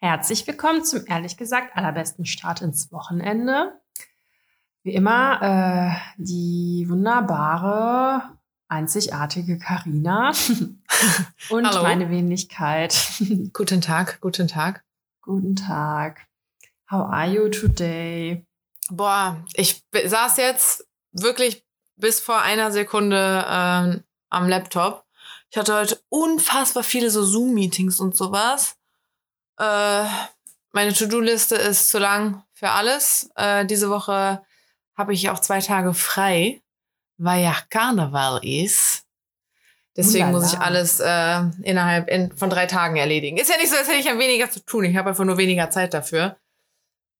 Herzlich willkommen zum ehrlich gesagt allerbesten Start ins Wochenende. Wie immer äh, die wunderbare, einzigartige Karina und Hallo. meine Wenigkeit. Guten Tag, guten Tag. Guten Tag. How are you today? Boah, ich saß jetzt wirklich bis vor einer Sekunde ähm, am Laptop. Ich hatte heute unfassbar viele so Zoom-Meetings und sowas. Äh, meine To-Do-Liste ist zu lang für alles. Äh, diese Woche habe ich auch zwei Tage frei, weil ja Karneval ist. Deswegen muss ich alles äh, innerhalb in, von drei Tagen erledigen. Ist ja nicht so, als hätte ich ja weniger zu tun. Ich habe einfach nur weniger Zeit dafür.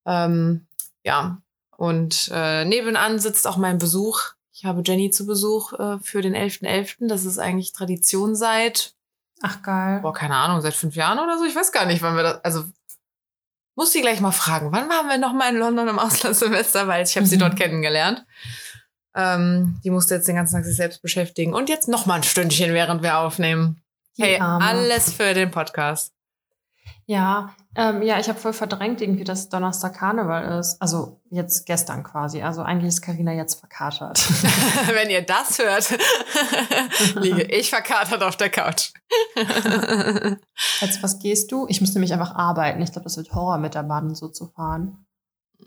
Ähm, ja, und äh, nebenan sitzt auch mein Besuch. Ich habe Jenny zu Besuch äh, für den 11.11. Das ist eigentlich Tradition seit, Ach geil. boah, keine Ahnung, seit fünf Jahren oder so. Ich weiß gar nicht, wann wir das, also muss sie gleich mal fragen, wann waren wir noch mal in London im Auslandssemester, weil ich habe sie Mhm. dort kennengelernt. Ähm, die musste jetzt den ganzen Tag sich selbst beschäftigen. Und jetzt noch mal ein Stündchen, während wir aufnehmen. Hey, alles für den Podcast. Ja, ähm, ja, ich habe voll verdrängt irgendwie, dass Donnerstag Karneval ist. Also jetzt gestern quasi. Also eigentlich ist Karina jetzt verkatert. Wenn ihr das hört, liege ich verkatert auf der Couch. Jetzt, was gehst du? Ich muss nämlich einfach arbeiten. Ich glaube, das wird Horror mit der Bahn so zu fahren.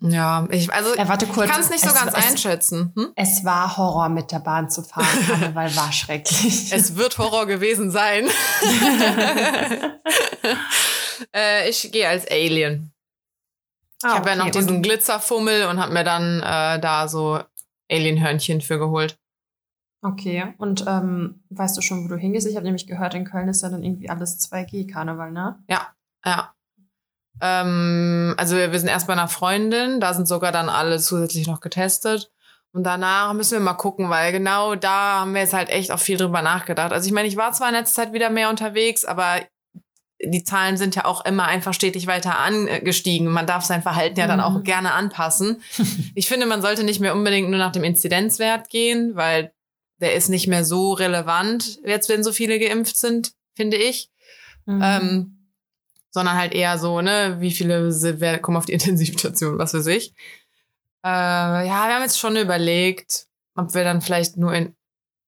ja, ich, also Ja, warte kurz. ich kann es nicht so ganz es- einschätzen. Hm? Es war Horror mit der Bahn zu fahren. Karneval war schrecklich. Es wird Horror gewesen sein. Äh, ich gehe als Alien. Ah, ich habe ja noch okay. diesen Und- Glitzerfummel und habe mir dann äh, da so Alien-Hörnchen für geholt. Okay, und ähm, weißt du schon, wo du hingehst? Ich habe nämlich gehört, in Köln ist ja dann irgendwie alles 2G-Karneval, ne? Ja. Ähm, also wir sind erst bei einer Freundin, da sind sogar dann alle zusätzlich noch getestet. Und danach müssen wir mal gucken, weil genau da haben wir jetzt halt echt auch viel drüber nachgedacht. Also ich meine, ich war zwar in letzter Zeit wieder mehr unterwegs, aber die Zahlen sind ja auch immer einfach stetig weiter angestiegen. Man darf sein Verhalten ja dann Mhm. auch gerne anpassen. Ich finde, man sollte nicht mehr unbedingt nur nach dem Inzidenzwert gehen, weil der ist nicht mehr so relevant, jetzt wenn so viele geimpft sind, finde ich. Mhm. Ähm, sondern halt eher so, ne, wie viele se- wer, kommen auf die Intensivstation, was weiß ich. Äh, ja, wir haben jetzt schon überlegt, ob wir dann vielleicht nur in,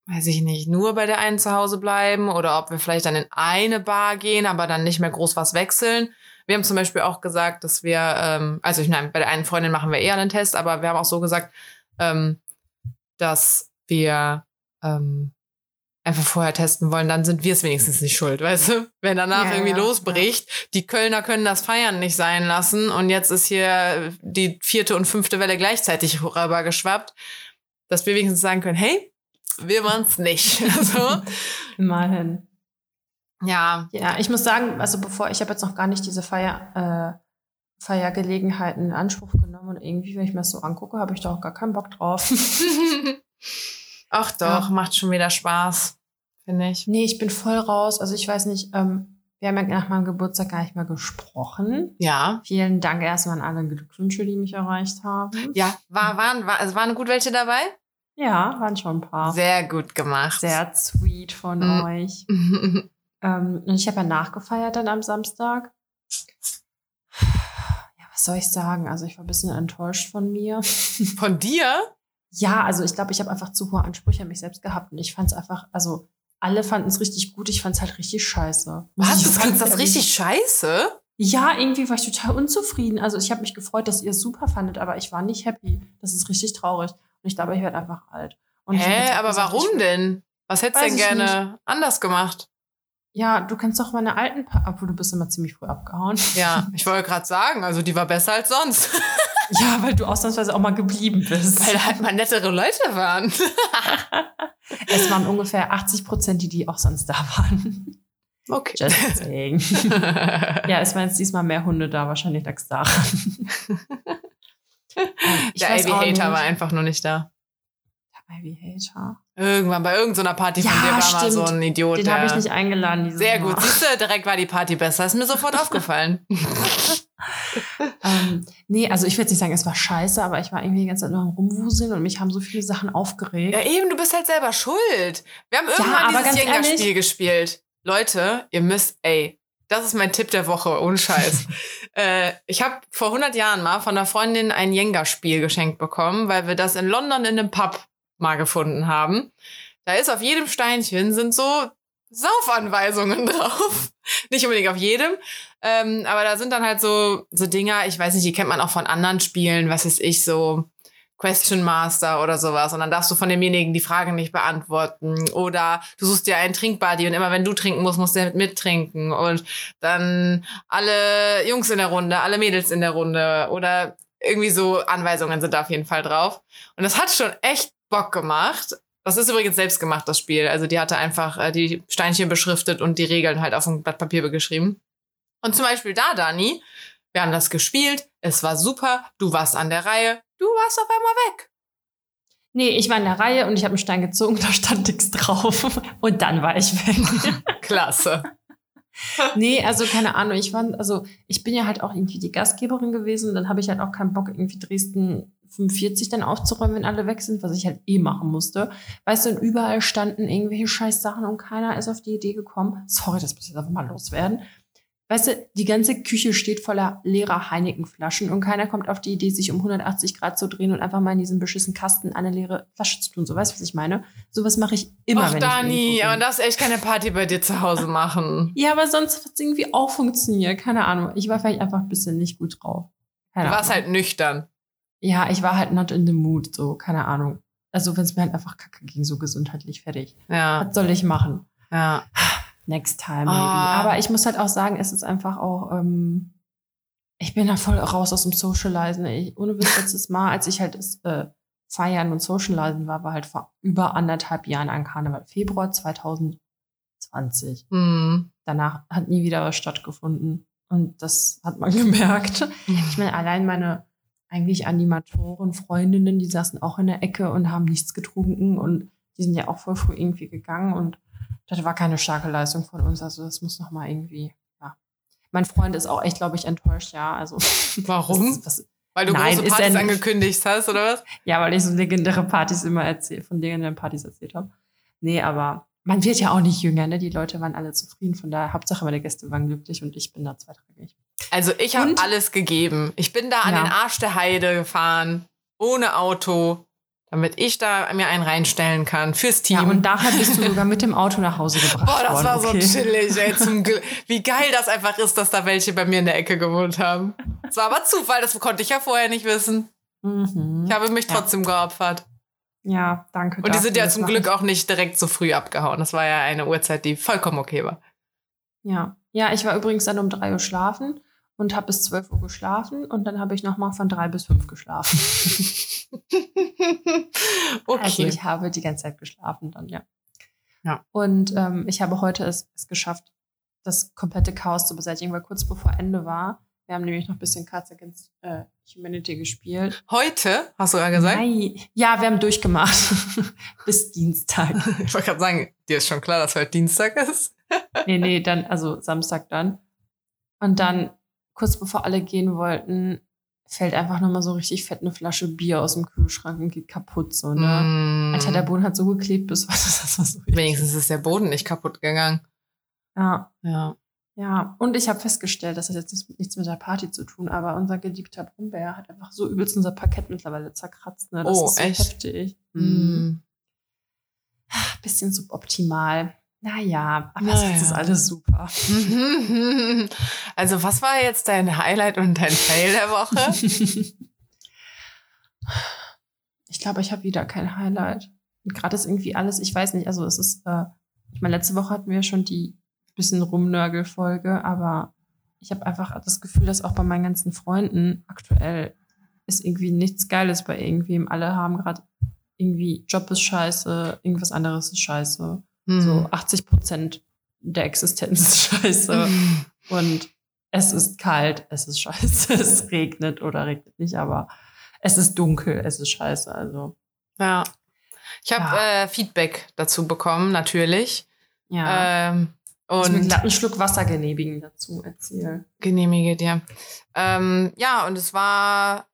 weiß ich nicht, nur bei der einen zu Hause bleiben oder ob wir vielleicht dann in eine Bar gehen, aber dann nicht mehr groß was wechseln. Wir haben zum Beispiel auch gesagt, dass wir, ähm, also ich meine, bei der einen Freundin machen wir eher einen Test, aber wir haben auch so gesagt, ähm, dass wir ähm, einfach vorher testen wollen, dann sind wir es wenigstens nicht schuld, weißt du? Wenn danach Ja, irgendwie ja, losbricht, die Kölner können das Feiern nicht sein lassen und jetzt ist hier die vierte und fünfte Welle gleichzeitig rübergeschwappt, dass wir wenigstens sagen können, hey, wir waren's nicht. so. Immerhin. Ja, Ja, ich muss sagen, also bevor ich habe jetzt noch gar nicht diese Feier, äh, Feiergelegenheiten in Anspruch genommen und irgendwie, wenn ich mir das so angucke, habe ich da auch gar keinen Bock drauf. Ach doch, Ja. macht schon wieder Spaß, finde ich. nee, ich bin voll raus. Also ich weiß nicht, ähm, wir haben ja nach meinem Geburtstag gar nicht mehr gesprochen. Ja. Vielen Dank erstmal an alle Glückwünsche, die mich erreicht haben. Ja, war, waren, war, also waren gut welche dabei? Ja, waren schon ein paar. Sehr gut gemacht. Sehr sweet von Mhm. euch. Ähm, und ich habe ja nachgefeiert dann am Samstag. Ja, was soll ich sagen? Also ich war ein bisschen enttäuscht von mir. Von dir? Ja, also ich glaube, ich habe einfach zu hohe Ansprüche an mich selbst gehabt und ich fand es einfach, also alle fanden es richtig gut, ich fand es halt richtig scheiße. Was? Du fandest das ehrlich- richtig scheiße? Ja, irgendwie war ich total unzufrieden. Also ich habe mich gefreut, dass ihr es super fandet, aber ich war nicht happy. Das ist richtig traurig. Und ich glaube, ich werde einfach alt. Und Hä, aber gesagt, warum denn? Was hättest du denn gerne anders gemacht? Ja, du kennst doch meine alten, pa obwohl du bist immer ziemlich früh abgehauen. Ja, ich wollte gerade sagen, also die war besser als sonst. Ja, weil du ausnahmsweise auch mal geblieben bist. Weil da halt mal nettere Leute waren. es waren ungefähr 80 Prozent, die, die auch sonst da waren. Okay. Just saying. ja, es waren jetzt diesmal mehr Hunde da, wahrscheinlich lag's daran. Ich Der Ivy-Hater nicht. war einfach nur nicht da. Der Ivy-Hater. Irgendwann bei irgendeiner Party von Ja, dir war mal stimmt. so ein Idiot. Den habe ich nicht eingeladen. Sehr Mal. gut. Siehst du, direkt war die Party besser. Ist mir sofort aufgefallen. Ähm, nee, also ich jetzt nicht sagen, es war scheiße, aber ich war irgendwie die ganze Zeit nur am Rumwuseln und mich haben so viele Sachen aufgeregt. Ja, eben, du bist halt selber schuld. Wir haben irgendwann aber dieses Jenga-Spiel gespielt. Leute, ihr müsst, ey, Das ist mein Tipp der Woche, ohne Scheiß. äh, ich habe vor 100 Jahren mal von einer Freundin ein Jenga-Spiel geschenkt bekommen, weil wir das in London in einem Pub mal gefunden haben. Da ist auf jedem Steinchen sind so Saufanweisungen drauf. Nicht unbedingt auf jedem, ähm, aber da sind dann halt so, so Dinger, ich weiß nicht, die kennt man auch von anderen Spielen, was ist ich, so Question Master oder sowas. Und dann darfst du von demjenigen die Frage nicht beantworten. Oder du suchst dir einen Trinkbuddy und immer wenn du trinken musst, musst du mittrinken. Und dann alle Jungs in der Runde, alle Mädels in der Runde. Oder irgendwie so Anweisungen sind da auf jeden Fall drauf. Und das hat schon echt Bock gemacht. Das ist übrigens selbst gemacht, das Spiel. Also die hatte einfach äh, die Steinchen beschriftet und die Regeln halt auf ein Blatt Papier geschrieben. Und zum Beispiel da, Dani, wir haben das gespielt, es war super, du warst an der Reihe, Du warst auf einmal weg. Nee, ich war in der Reihe und ich habe einen Stein gezogen, da stand nichts drauf. Und dann war ich weg. Klasse. nee, also keine Ahnung. Ich fand, also ich bin ja halt auch irgendwie die Gastgeberin gewesen. Dann habe ich halt auch keinen Bock, irgendwie Dresden 45 dann aufzuräumen, wenn alle weg sind, was ich halt eh machen musste. Weißt du, und überall standen irgendwelche scheiß Sachen und keiner ist auf die Idee gekommen. Sorry, das muss jetzt einfach mal loswerden. Weißt du, die ganze Küche steht voller leerer Heineken-Flaschen und keiner kommt auf die Idee, sich um 180 Grad zu drehen und einfach mal in diesen beschissen Kasten eine leere Flasche zu tun. So weißt du, was ich meine? Sowas mache ich immer, Ach, wenn Dani, ich aber darfst echt keine Party bei dir zu Hause machen. ja, aber sonst hat es irgendwie auch funktioniert. Keine Ahnung. Ich war vielleicht einfach ein bisschen nicht gut drauf. Keine du warst Ahnung. halt nüchtern. Ja, ich war halt not in the mood. So, keine Ahnung. Also, wenn es mir halt einfach kacke ging, so gesundheitlich fertig. Ja. Was soll ich machen? Ja. Next time, maybe. Ah. Aber ich muss halt auch sagen, es ist einfach auch, ähm, ich bin da voll raus aus dem Socializen. Ich, ohne Witz, letztes Mal, als ich halt das, äh, Feiern und Socializen war, war halt vor über anderthalb Jahren an Karneval. Februar 2020. Mhm. Danach hat nie wieder was stattgefunden. Und das hat man gemerkt. Ich meine, allein meine eigentlich Animatoren, Freundinnen, die saßen auch in der Ecke und haben nichts getrunken und die sind ja auch voll früh irgendwie gegangen und das war keine starke Leistung von uns. Also das muss noch mal irgendwie, ja. Mein Freund ist auch echt, glaube ich, enttäuscht, ja. Also warum? Was, was, weil du nein, große Partys angekündigt hast, oder was? Ja, weil ich so legendäre Partys immer erzählt, von legendären Partys erzählt habe. Nee, aber man wird ja auch nicht jünger, ne? Die Leute waren alle zufrieden. Von daher, Hauptsache meine Gäste waren glücklich und ich bin da zweitrangig. Also ich habe alles gegeben. Ich bin da an ja. den Arsch der Heide gefahren, ohne Auto damit ich da mir einen reinstellen kann fürs Team. Ja, und daher bist du sogar mit dem Auto nach Hause gebracht Boah, das worden. war okay. so chillig, ey. Zum Wie geil das einfach ist, dass da welche bei mir in der Ecke gewohnt haben. Es war aber Zufall, das konnte ich ja vorher nicht wissen. Mhm. Ich habe mich trotzdem ja. geopfert. Ja, danke. Und die sind ja zum Glück auch nicht direkt so früh abgehauen. Das war ja eine Uhrzeit, die vollkommen okay war. Ja. Ja, ich war übrigens dann um drei Uhr schlafen und habe bis 12 Uhr geschlafen und dann habe ich nochmal von drei bis fünf geschlafen. okay. Also ich habe die ganze Zeit geschlafen dann, ja. Ja. Und ähm, ich habe heute es, es geschafft, das komplette Chaos zu beseitigen, weil kurz bevor Ende war, wir haben nämlich noch ein bisschen Cards Against äh, Humanity gespielt. Heute, hast du gerade gesagt? Nein. Ja, wir haben durchgemacht. Bis Dienstag. Ich wollte gerade sagen, dir ist schon klar, dass heute Dienstag ist. nee, nee, dann, also Samstag dann. Und dann kurz bevor alle gehen wollten, fällt einfach nochmal so richtig fett eine Flasche Bier aus dem Kühlschrank und geht kaputt. So, ne? Mm. Alter, der Boden hat so geklebt, bis was das war so Wenigstens ist der Boden nicht kaputt gegangen. Ja. Ja. Ja, und ich habe festgestellt, das hat jetzt nichts mit der Party zu tun, aber unser geliebter Brummbär hat einfach so übelst unser Parkett mittlerweile zerkratzt. Ne? Das oh, ist so echt? heftig. Mm. Bisschen suboptimal. Naja, aber naja. sonst ist alles super. Also, was war jetzt dein Highlight und dein Fail der Woche? ich glaube, ich habe wieder kein Highlight. Und gerade ist irgendwie alles, ich weiß nicht, also es ist, äh, ich meine, letzte Woche hatten wir schon die bisschen Rumnörgel-Folge, aber ich habe einfach das Gefühl, dass auch bei meinen ganzen Freunden aktuell ist irgendwie nichts Geiles bei irgendwem. Alle haben gerade irgendwie Job ist scheiße, irgendwas anderes ist scheiße. Hm. So 80 Prozent der Existenz ist scheiße. Hm. Und es ist kalt, es ist scheiße, es regnet oder regnet nicht, aber es ist dunkel, es ist scheiße. Also. Ja. Ich habe ja. äh, Feedback dazu bekommen, natürlich. Ja. Ähm, und einen Schluck Wasser genehmigen dazu erzählen. Genehmige dir. Ähm, ja, und es war,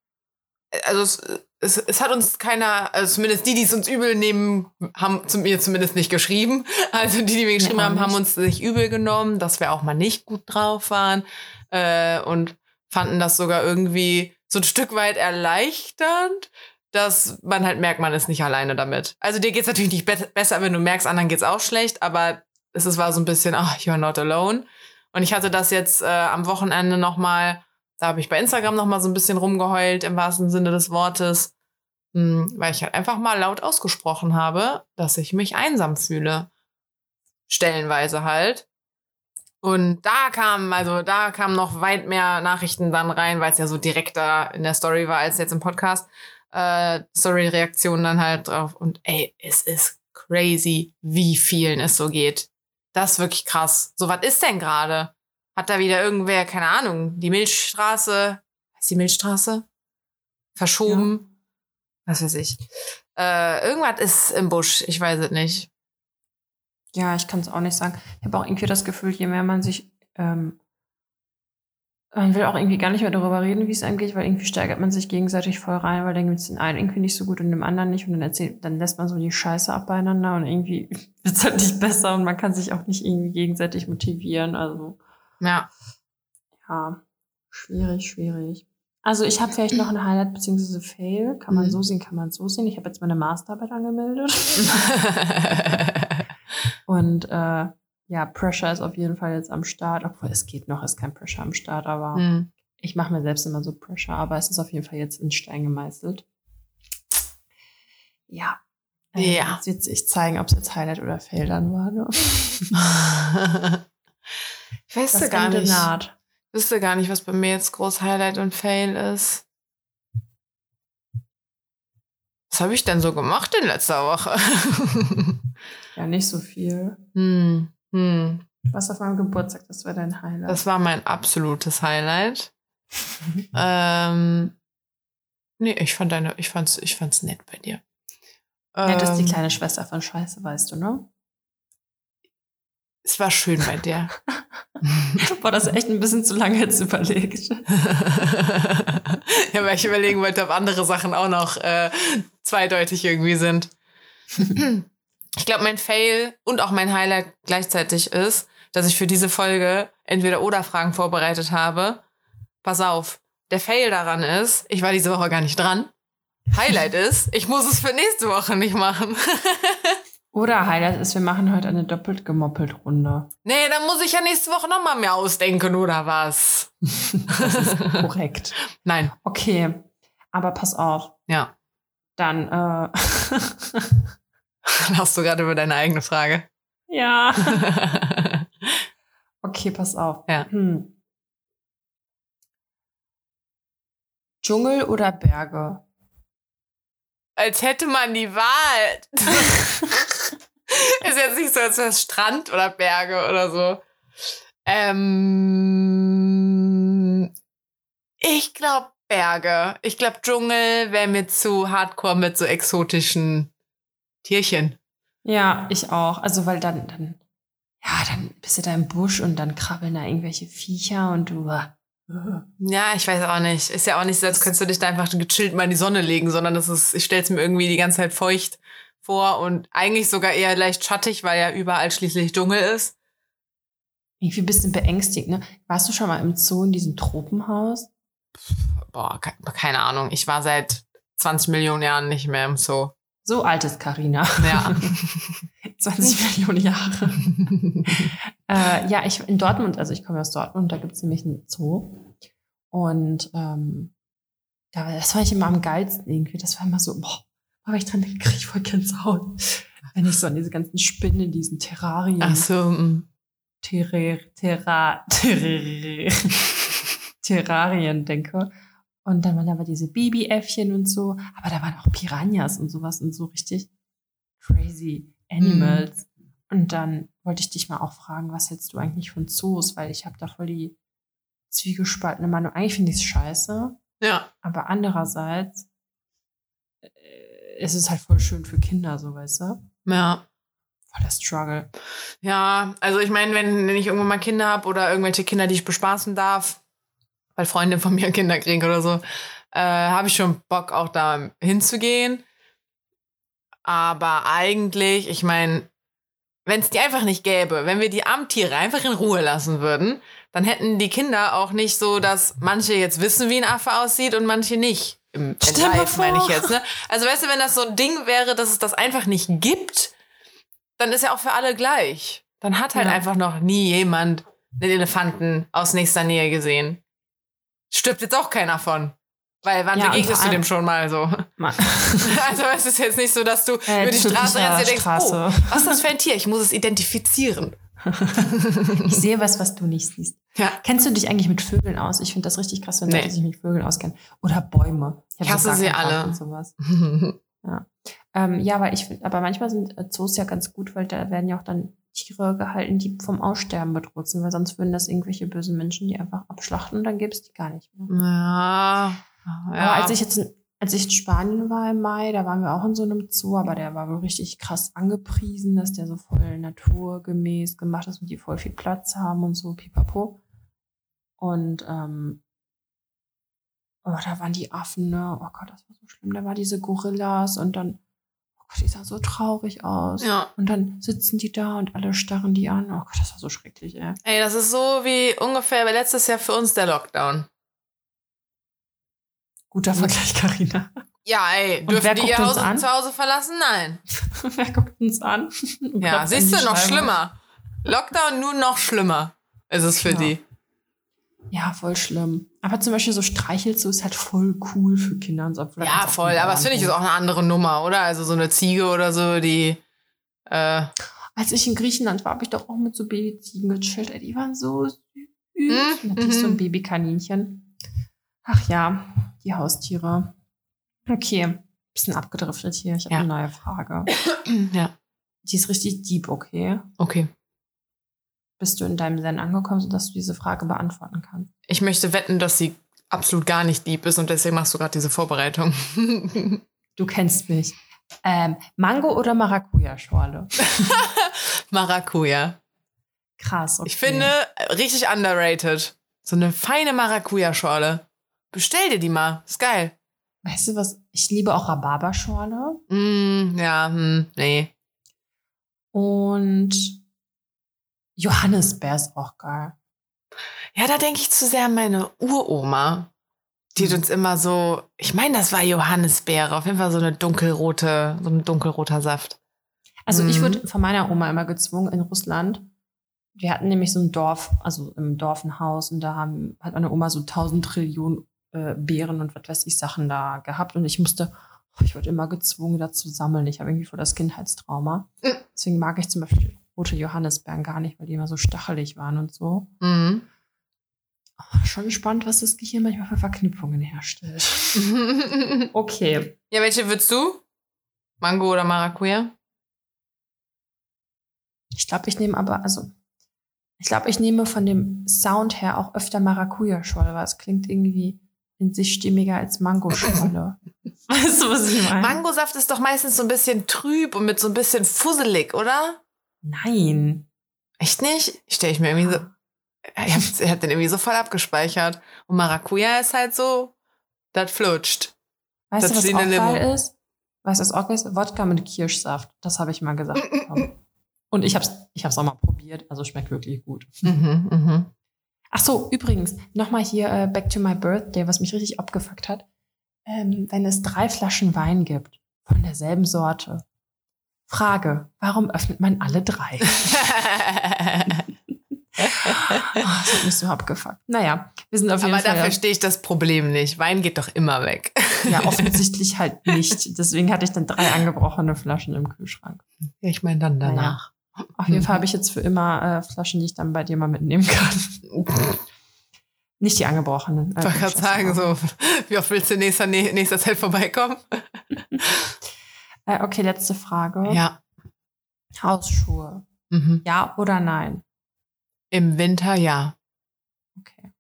also es es, es hat uns keiner, also zumindest die, die es uns übel nehmen, haben zu mir zumindest nicht geschrieben. Also die, die mir geschrieben Ja, haben, haben uns nicht übel genommen, dass wir auch mal nicht gut drauf waren äh, und fanden das sogar irgendwie so ein Stück weit erleichternd, dass man halt merkt, man ist nicht alleine damit. Also dir geht's natürlich nicht be besser, wenn du merkst, anderen geht's auch schlecht, aber es ist, war so ein bisschen, ach, you're not alone. Und ich hatte das jetzt äh, am Wochenende noch mal, da habe ich bei Instagram noch mal so ein bisschen rumgeheult, im wahrsten Sinne des Wortes, hm, weil ich halt einfach mal laut ausgesprochen habe, dass ich mich einsam fühle. Stellenweise halt. Und da kamen, also da kamen noch weit mehr Nachrichten dann rein, weil es ja so direkter in der Story war als jetzt im Podcast. Äh, Story-Reaktionen dann halt drauf. Und ey, es ist crazy, wie vielen es so geht. Das ist wirklich krass. So, was ist denn gerade? Hat da wieder irgendwer, keine Ahnung, die Milchstraße, ist die Milchstraße? Verschoben? Was weiß ich. Äh, irgendwas ist im Busch, ich weiß es nicht. Ja, ich kann es auch nicht sagen. Ich habe auch irgendwie das Gefühl, je mehr man sich, ähm, man will auch irgendwie gar nicht mehr darüber reden, wie es einem geht, weil irgendwie steigert man sich gegenseitig voll rein, weil dann gibt es den einen irgendwie nicht so gut und dem anderen nicht und dann erzählt, dann lässt man so die Scheiße ab beieinander und irgendwie wird es halt nicht besser und man kann sich auch nicht irgendwie gegenseitig motivieren. Also Ja. ja, schwierig, schwierig. Also ich habe vielleicht noch ein Highlight beziehungsweise Fail. Kann man Mhm. so sehen, kann man so sehen. Ich habe jetzt meine Masterarbeit angemeldet. Und äh, ja, Pressure ist auf jeden Fall jetzt am Start. Obwohl es geht noch, ist kein Pressure am Start, aber hm. ich mache mir selbst immer so Pressure, aber es ist auf jeden Fall jetzt in Stein gemeißelt. Ja. Ja. Jetzt wird sich zeigen, ob es jetzt Highlight oder Fail dann war. Ne? ich weiß Das gar nicht. naht. wüsste gar nicht, was bei mir jetzt groß Highlight und Fail ist. Was habe ich denn so gemacht in letzter Woche? Ja, nicht so viel. hm, hm. Was auf meinem Geburtstag, das war dein Highlight. Das war mein absolutes Highlight. ähm, nee, ich fand deine, ich fand's, ich fand's nett bei dir. ja, das ist die Ähm, kleine Schwester von Scheiße, weißt du, ne? Es war schön bei dir. Boah, das echt ein bisschen zu lange jetzt überlegt. ja, weil ich überlegen wollte, ob andere Sachen auch noch äh, zweideutig irgendwie sind. Ich glaube, mein Fail und auch mein Highlight gleichzeitig ist, dass ich für diese Folge entweder oder Fragen vorbereitet habe. Pass auf, der Fail daran ist, ich war diese Woche gar nicht dran. Highlight ist, ich muss es für nächste Woche nicht machen. Oder Highlight ist, wir machen heute eine doppelt gemoppelt Runde. nee, dann muss ich ja nächste Woche nochmal mehr ausdenken, oder was? Das ist korrekt. Nein, Okay, aber pass auf. ja. Dann, äh, Lachst du gerade über deine eigene Frage? ja. Okay, pass auf. Ja. Hm. Dschungel oder Berge? Als hätte man die Wahl. ist jetzt nicht so, als wäre es Strand oder Berge oder so. Ähm, ich glaube Berge. Ich glaube Dschungel wäre mir zu hardcore mit so exotischen Tierchen. Ja, ich auch. Also, weil dann, dann, ja, dann bist du da im Busch und dann krabbeln da irgendwelche Viecher und du. äh, Ja, ich weiß auch nicht. Ist ja auch nicht so, als könntest du dich da einfach gechillt mal in die Sonne legen, sondern das ist, ich stelle es mir irgendwie die ganze Zeit feucht vor und eigentlich sogar eher leicht schattig, weil ja überall schließlich Dschungel ist. Irgendwie ein bisschen beängstigt, ne? Warst du schon mal im Zoo in diesem Tropenhaus? Boah, ke keine Ahnung. Ich war seit 20 Millionen Jahren nicht mehr im Zoo. So alt ist Carina. Ja. 20 Millionen Jahre. äh, ja, ich in Dortmund, also ich komme aus Dortmund, da gibt es nämlich einen Zoo. Und ähm, da, das war ich immer am geilsten irgendwie. Das war immer so, boah, wenn ich dran denke, kriege ich voll Gänsehaut. Wenn ich so an diese ganzen Spinnen in diesen Terrarien, Ach so. mm. Terrar, Terra, Terrar, Terrarien denke. Und dann waren da aber diese Babyäffchen und so. Aber da waren auch Piranhas und sowas und so richtig crazy Animals. Und dann wollte ich dich mal auch fragen, was hältst du eigentlich von Zoos? Weil ich habe da voll die zwiegespaltene Meinung. Eigentlich finde ich es scheiße. Ja. Aber andererseits äh, ist es halt voll schön für Kinder, so weißt du? Ja. Voll der Struggle. Ja, also ich meine, wenn, wenn ich irgendwann mal Kinder habe oder irgendwelche Kinder, die ich bespaßen darf, weil Freundin von mir Kinder kriegen oder so, äh, habe ich schon Bock, auch da hinzugehen. Aber eigentlich, ich meine, wenn es die einfach nicht gäbe, wenn wir die Amtiere einfach in Ruhe lassen würden, dann hätten die Kinder auch nicht so, dass manche jetzt wissen, wie ein Affe aussieht und manche nicht. Im Live meine ich jetzt. Ne? Also weißt du, wenn das so ein Ding wäre, dass es das einfach nicht gibt, dann ist ja auch für alle gleich. Dann hat halt Ja. einfach noch nie jemand den Elefanten aus nächster Nähe gesehen. Stirbt jetzt auch keiner von. Weil wann Ja, begegnest du dem schon mal so? Ma- Also es ist jetzt nicht so, dass du Äh, über die Straße rennst und denkst, Straße. oh, was ist das für ein Tier? Ich muss es identifizieren. Ich sehe was, was du nicht siehst. Ja. Kennst du dich eigentlich mit Vögeln aus? Ich finde das richtig krass, wenn Nee. Leute sich mit Vögeln auskennen. Oder Bäume. hab Ich hasse sie alle. und Sowas. Ähm, ja, aber ich aber manchmal sind äh, Zoos ja ganz gut, weil da werden ja auch dann Tiere gehalten, die vom Aussterben bedroht sind, weil sonst würden das irgendwelche bösen Menschen die einfach abschlachten und dann gäbe es die gar nicht mehr. Ja. ja. Aber als ich jetzt in, als ich in Spanien war im Mai, da waren wir auch in so einem Zoo, aber der war wohl richtig krass angepriesen, dass der so voll naturgemäß gemacht ist und die voll viel Platz haben und so, pipapo. Und ähm, oh, da waren die Affen, ne? Oh Gott, das war so schlimm. Da waren diese Gorillas und dann, Gott, die sah so traurig aus. ja. Und dann sitzen die da und alle starren die an. Oh Gott, das war so schrecklich, ey. Ey, das ist so wie ungefähr letztes Jahr für uns der Lockdown. Guter Vergleich, Karina. Ja, ey, Und dürfen die ihr Haus an? zu Hause verlassen? Nein. Wer guckt uns an? Ja, siehst du, noch schlimmer. Lockdown nur noch schlimmer ist es für Ja. die. Ja, voll schlimm. Aber zum Beispiel so Streichelzoo ist halt voll cool für Kinder und so. Ja, voll. Aber das finde ich ist auch eine andere Nummer, oder? Also so eine Ziege oder so, die. Äh, Als ich in Griechenland war, habe ich doch auch mit so Babyziegen gechillt. Die waren so süß. Mhm, Und hatte ich so mhm. ein Babykaninchen. Ach ja, die Haustiere. Okay, bisschen abgedriftet hier. Ich habe Ja. eine neue Frage. ja, Die ist richtig deep, okay? okay. Bist du in deinem Zen angekommen, sodass du diese Frage beantworten kannst? Ich möchte wetten, dass sie absolut gar nicht lieb ist und deswegen machst du gerade diese Vorbereitung. Du kennst mich. Ähm, Mango oder Maracuja-Schorle? Maracuja. Krass, okay. Ich finde, richtig underrated. So eine feine Maracuja-Schorle. Bestell dir die mal. Ist geil. Weißt du was? Ich liebe auch Rhabarberschorle. Mm, ja, hm, nee. Und Johannisbeer ist auch geil. Ja, da denke ich zu sehr an meine Uroma. Die hat Mhm. uns immer so, ich meine, das war Johannisbeere, auf jeden Fall so eine dunkelrote, so ein dunkelroter Saft. Also ich Mhm. wurde von meiner Oma immer gezwungen in Russland. Wir hatten nämlich so ein Dorf, also im Dorf ein Haus und da haben, hat meine Oma so tausend Trillionen äh, Beeren und was weiß ich Sachen da gehabt und ich musste, ich wurde immer gezwungen, da zu sammeln. Ich habe irgendwie voll das Kindheitstrauma. Mhm. Deswegen mag ich zum Beispiel rote Johannisbeeren gar nicht, weil die immer so stachelig waren und so. Mhm. Oh, schon spannend, was das Gehirn manchmal für Verknüpfungen herstellt. Okay. ja, welche würdest du? Mango oder Maracuja? Ich glaube, ich nehme aber, also, ich glaube, ich nehme von dem Sound her auch öfter Maracuja-Schorle, weil es klingt irgendwie in sich stimmiger als Mangoschorle. weißt du, was ich meine? Mangosaft ist doch meistens so ein bisschen trüb und mit so ein bisschen fusselig, oder? Nein. Echt nicht? Stelle ich mir irgendwie so. Ich hab den irgendwie so voll abgespeichert. Und Maracuja ist halt so, das flutscht. Weißt Das du, was auch geil ist? Weißt du, was auch geil ist? Wodka mit Kirschsaft. Das habe ich mal gesagt. bekommen. Und ich habe es ich hab's auch mal probiert. Also schmeckt wirklich gut. Mhm, mhm. Ach so, übrigens, nochmal hier äh, Back to my birthday, was mich richtig abgefuckt hat. Ähm, wenn es drei Flaschen Wein gibt von derselben Sorte. Frage, warum öffnet man alle drei? Oh, das hat mich so abgefuckt. Naja, wir sind auf jeden Aber da Fall verstehe ich das Problem nicht. Wein geht doch immer weg. ja offensichtlich halt nicht. Deswegen hatte ich dann drei angebrochene Flaschen im Kühlschrank. Ja, ich meine dann danach. Auf jeden Fall habe ich jetzt für immer äh, Flaschen, die ich dann bei dir mal mitnehmen kann. Nicht die angebrochenen. Ich wollte gerade sagen, so, wie oft willst du in nächster, nä- nächster Zeit vorbeikommen? Äh, okay, letzte Frage. Ja. Hausschuhe. Mhm. Ja oder nein? Im Winter ja. Okay.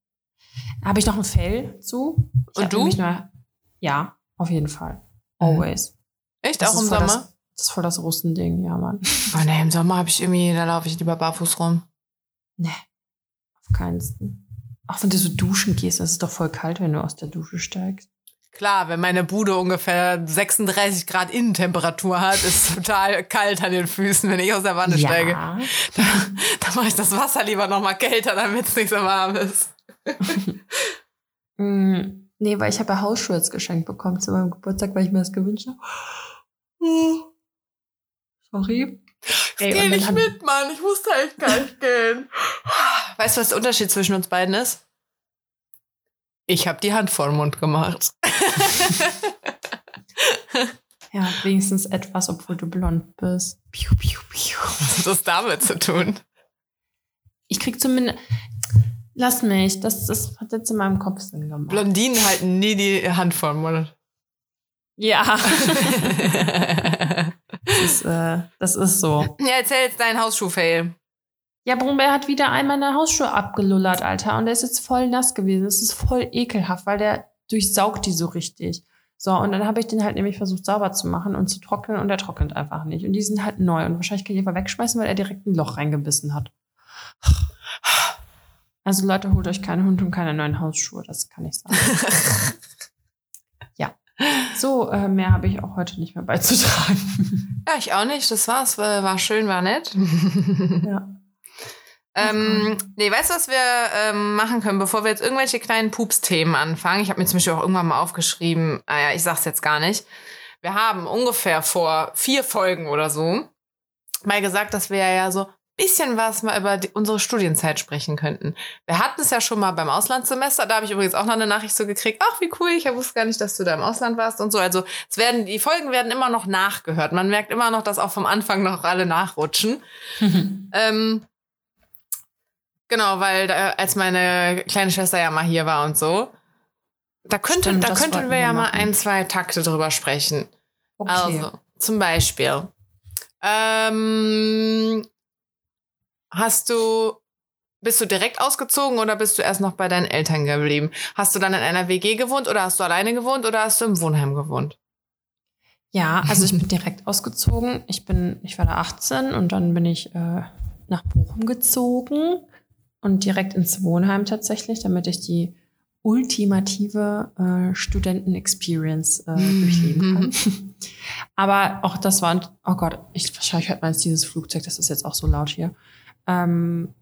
Habe ich noch ein Fell zu? Ich Und du? Nur, ja, auf jeden Fall. Mhm. Always. Echt? Das auch im Sommer? Das, das ist voll das Russending, ja, Mann. Oh ne, im Sommer habe ich irgendwie, da laufe ich lieber barfuß rum. Nee, auf keinen Fall. Auch wenn du so duschen gehst, das ist doch voll kalt, wenn du aus der Dusche steigst. Klar, wenn meine Bude ungefähr 36 Grad Innentemperatur hat, ist total kalt an den Füßen, wenn ich aus der Wanne Ja. steige. Da, da mache ich das Wasser lieber noch mal kälter, damit es nicht so warm ist. Mm, nee, weil ich habe ja Hausschuhe jetzt geschenkt bekommen zu meinem Geburtstag, weil ich mir das gewünscht habe. Sorry. Ey, Geh nicht mit, Mann. Ich musste echt gar nicht gehen. Weißt du, was der Unterschied zwischen uns beiden ist? Ich habe die Hand vor den Mund gemacht. Ja, wenigstens etwas, obwohl du blond bist. Piu, piu, piu. Was hat das damit zu tun? Ich krieg zumindest. Lass mich, das, das hat jetzt in meinem Kopf Sinn gemacht. Blondinen halten nie die Hand vor den Mund. Ja. das, ist, äh, das ist so. Ja, erzähl jetzt deinen Hausschuh-Fail. Ja, Brummbär hat wieder einmal meine Hausschuhe abgelullert, Alter. Und der ist jetzt voll nass gewesen. Das ist voll ekelhaft, weil der durchsaugt die so richtig. So, und dann habe ich den halt nämlich versucht sauber zu machen und zu trocknen und er trocknet einfach nicht. Und die sind halt neu und wahrscheinlich kann ich einfach wegschmeißen, weil er direkt ein Loch reingebissen hat. Also Leute, holt euch keinen Hund und keine neuen Hausschuhe, das kann ich sagen. ja. So, äh, mehr habe ich auch heute nicht mehr beizutragen. Ja, ich auch nicht. Das war's. War war schön, war nett. ja. Ähm, nee, weißt du, was wir ähm, machen können, bevor wir jetzt irgendwelche kleinen Pups-Themen anfangen? Ich habe mir zum Beispiel auch irgendwann mal aufgeschrieben, naja, ich sag's jetzt gar nicht. Wir haben ungefähr vor vier Folgen oder so mal gesagt, dass wir ja so ein bisschen was mal über die, unsere Studienzeit sprechen könnten. Wir hatten es ja schon mal beim Auslandssemester, da habe ich übrigens auch noch eine Nachricht so gekriegt, ach, wie cool, ich wusste gar nicht, dass du da im Ausland warst und so. Also es werden, die Folgen werden immer noch nachgehört. Man merkt immer noch, dass auch vom Anfang noch alle nachrutschen. Ähm, genau, weil da, als meine kleine Schwester ja mal hier war und so, da, könnte, Stimmt, da könnten wir wir ja mal ein, zwei Takte drüber sprechen. Okay. Also, zum Beispiel, ähm, hast du, bist du direkt ausgezogen oder bist du erst noch bei deinen Eltern geblieben? Hast du dann in einer WG gewohnt oder hast du alleine gewohnt oder hast du im Wohnheim gewohnt? Ja, also ich bin direkt ausgezogen. Ich bin, ich war da 18 und dann bin ich äh, nach Bochum gezogen und direkt ins Wohnheim tatsächlich, damit ich die ultimative äh, Studenten-Experience äh, durchleben kann. Aber auch das war, oh Gott, ich, wahrscheinlich hört man jetzt dieses Flugzeug, das ist jetzt auch so laut hier. Ähm,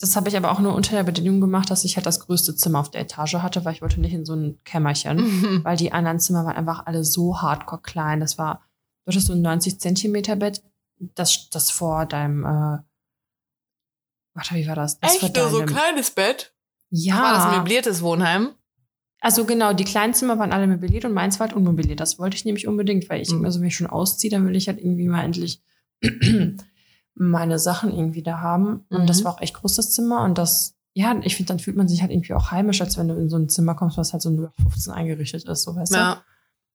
das habe ich aber auch nur unter der Bedingung gemacht, dass ich halt das größte Zimmer auf der Etage hatte, weil ich wollte nicht in so ein Kämmerchen weil die anderen Zimmer waren einfach alle so hardcore klein. Das war, du hattest so ein 90 Zentimeter Bett, das, das vor deinem, äh, warte, wie war das? das Echt nur so ein kleines Bett? Ja. War das ein möbliertes Wohnheim? Also genau, die kleinen Zimmer waren alle möbliert und meins war halt unmobiliert. Das wollte ich nämlich unbedingt, weil ich Mhm. immer so, wenn ich schon ausziehe, dann will ich halt irgendwie mal endlich meine Sachen irgendwie da haben. Und Mhm. das war auch echt groß, das Zimmer. Und das, ja, ich finde, dann fühlt man sich halt irgendwie auch heimisch, als wenn du in so ein Zimmer kommst, was halt so nur 15 eingerichtet ist, so weißt du? Ja.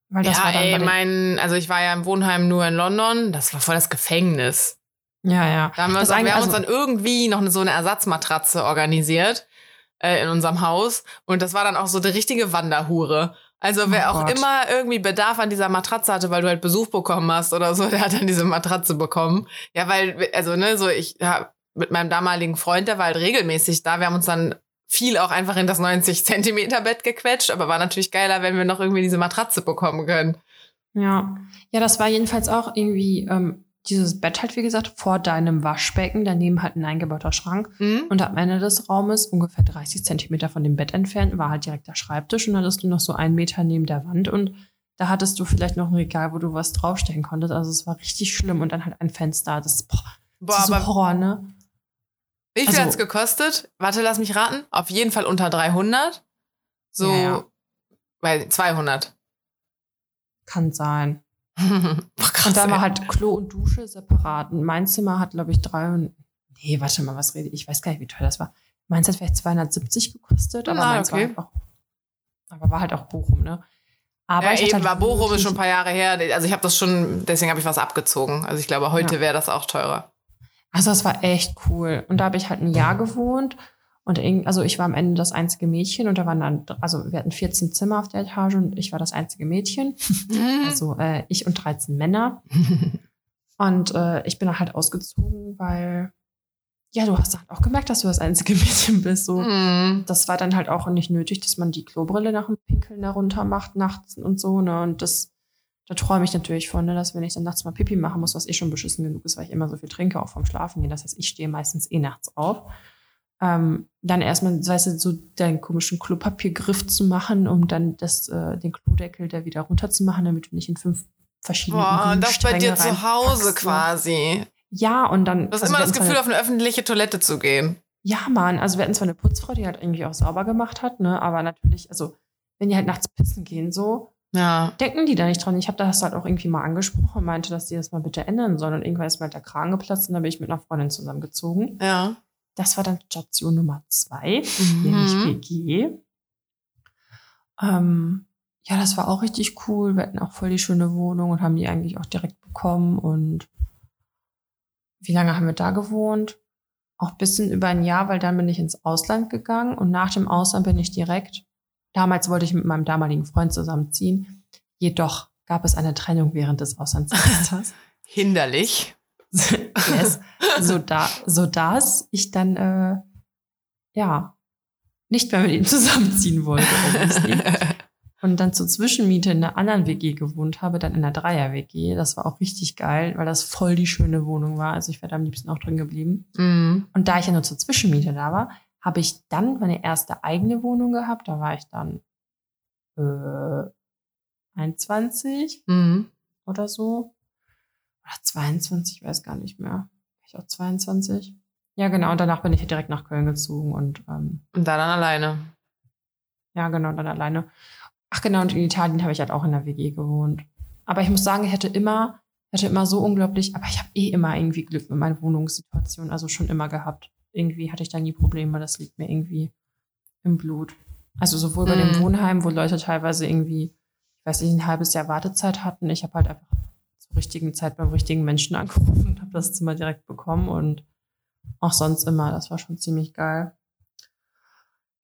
Weil das ja, war dann ey, mein, also ich war ja im Wohnheim nur in London. Das war voll das Gefängnis. Ja, ja. Da haben wir, uns, wir haben uns also- dann irgendwie noch so eine Ersatzmatratze organisiert äh, in unserem Haus. Und das war dann auch so eine richtige Wanderhure. Also wer Oh auch Gott. immer irgendwie Bedarf an dieser Matratze hatte, weil du halt Besuch bekommen hast oder so, der hat dann diese Matratze bekommen. Ja, weil, also, ne, so ich ja, mit meinem damaligen Freund, der war halt regelmäßig da. Wir haben uns dann viel auch einfach in das 90 Zentimeter Bett gequetscht, aber war natürlich geiler, wenn wir noch irgendwie diese Matratze bekommen können. Ja. Ja, das war jedenfalls auch irgendwie ähm, dieses Bett halt, wie gesagt, vor deinem Waschbecken, daneben halt ein eingebauter Schrank. Mhm. Und am Ende des Raumes, ungefähr 30 Zentimeter von dem Bett entfernt, war halt direkt der Schreibtisch und dann hattest du noch so einen Meter neben der Wand und da hattest du vielleicht noch ein Regal, wo du was draufstellen konntest. Also es war richtig schlimm und dann halt ein Fenster. Das, boah, Boah, das ist so Horror, ne? Wie viel Also- hat's gekostet? Warte, lass mich raten. Auf jeden Fall unter 300. So, Ja, ja. weil 200. Kann sein. Krass, Und da war halt Klo und Dusche separat. Und mein Zimmer hat, glaube ich, drei und. Nee, warte mal, was rede ich? Ich weiß gar nicht, wie teuer das war. Meins hat vielleicht 270 gekostet, aber Ah, meins okay. war einfach. Aber war halt auch Bochum, ne? Aber ja, ich eben, halt war Bochum ist schon ein paar Jahre her. Also ich habe das schon, deswegen habe ich was abgezogen. Also ich glaube, heute Ja. wäre das auch teurer. Also das war echt cool. Und da habe ich halt ein Jahr gewohnt. Und also ich war am Ende das einzige Mädchen und da waren dann, also wir hatten 14 Zimmer auf der Etage und ich war das einzige Mädchen. Also äh, ich und 13 Männer. Und äh, ich bin dann halt ausgezogen, weil ja, du hast halt auch gemerkt, dass du das einzige Mädchen bist. So. Mhm. Das war dann halt auch nicht nötig, dass man die Klobrille nach dem Pinkeln darunter macht nachts und so, ne? Und das, da träume ich natürlich von, ne, dass wenn ich dann nachts mal Pipi machen muss, was eh schon beschissen genug ist, weil ich immer so viel trinke, auch vom Schlafen gehen. Das heißt, ich stehe meistens eh nachts auf. Ähm, dann erstmal, weißt du, so deinen komischen Klopapiergriff zu machen, um dann das, äh, den Klodeckel da wieder runterzumachen, damit du nicht in fünf verschiedene Boah, und das bei dir zu Hause ne? quasi. Ja, und dann. Du hast also immer das Gefühl, eine- auf eine öffentliche Toilette zu gehen. Ja, Mann, also wir hatten zwar eine Putzfrau, die halt irgendwie auch sauber gemacht hat, ne, aber natürlich, also wenn die halt nachts pissen gehen, so, Ja. denken die da nicht dran. Ich habe das halt auch irgendwie mal angesprochen und meinte, dass die das mal bitte ändern sollen. Und irgendwann ist mir halt der Kragen geplatzt und dann bin ich mit einer Freundin zusammengezogen. Ja. Das war dann Station Nummer zwei, nämlich Mhm. WG. Ähm, ja, das war auch richtig cool. Wir hatten auch voll die schöne Wohnung und haben die eigentlich auch direkt bekommen. Und wie lange haben wir da gewohnt? Auch ein bisschen über ein Jahr, weil dann bin ich ins Ausland gegangen und nach dem Ausland bin ich direkt. Damals wollte ich mit meinem damaligen Freund zusammenziehen. Jedoch gab es eine Trennung während des Auslandssemesters. Hinderlich. Yes. so, da, so dass ich dann, äh, ja, nicht mehr mit ihm zusammenziehen wollte. Und dann zur Zwischenmiete in einer anderen WG gewohnt habe, dann in einer Dreier-WG. Das war auch richtig geil, weil das voll die schöne Wohnung war. Also ich wäre da am liebsten auch drin geblieben. Mhm. Und da ich ja nur zur Zwischenmiete da war, habe ich dann meine erste eigene Wohnung gehabt. Da war ich dann äh, 21 Mhm. oder so. Oder 22, ich weiß gar nicht mehr. War ich auch 22? Ja, genau. Und danach bin ich direkt nach Köln gezogen und ähm, Und da dann alleine. ja, genau, dann alleine. Ach genau, und in Italien habe ich halt auch in der WG gewohnt. Aber ich muss sagen, ich hatte immer, ich hatte immer so unglaublich, aber ich habe eh immer irgendwie Glück mit meiner Wohnungssituation, also schon immer gehabt. Irgendwie hatte ich da nie Probleme, das liegt mir irgendwie im Blut. Also sowohl bei dem Mhm. Wohnheim, wo Leute teilweise irgendwie, ich weiß nicht, ein halbes Jahr Wartezeit hatten. Ich habe halt einfach zur richtigen Zeit beim richtigen Menschen angerufen und habe das Zimmer direkt bekommen und auch sonst immer. Das war schon ziemlich geil.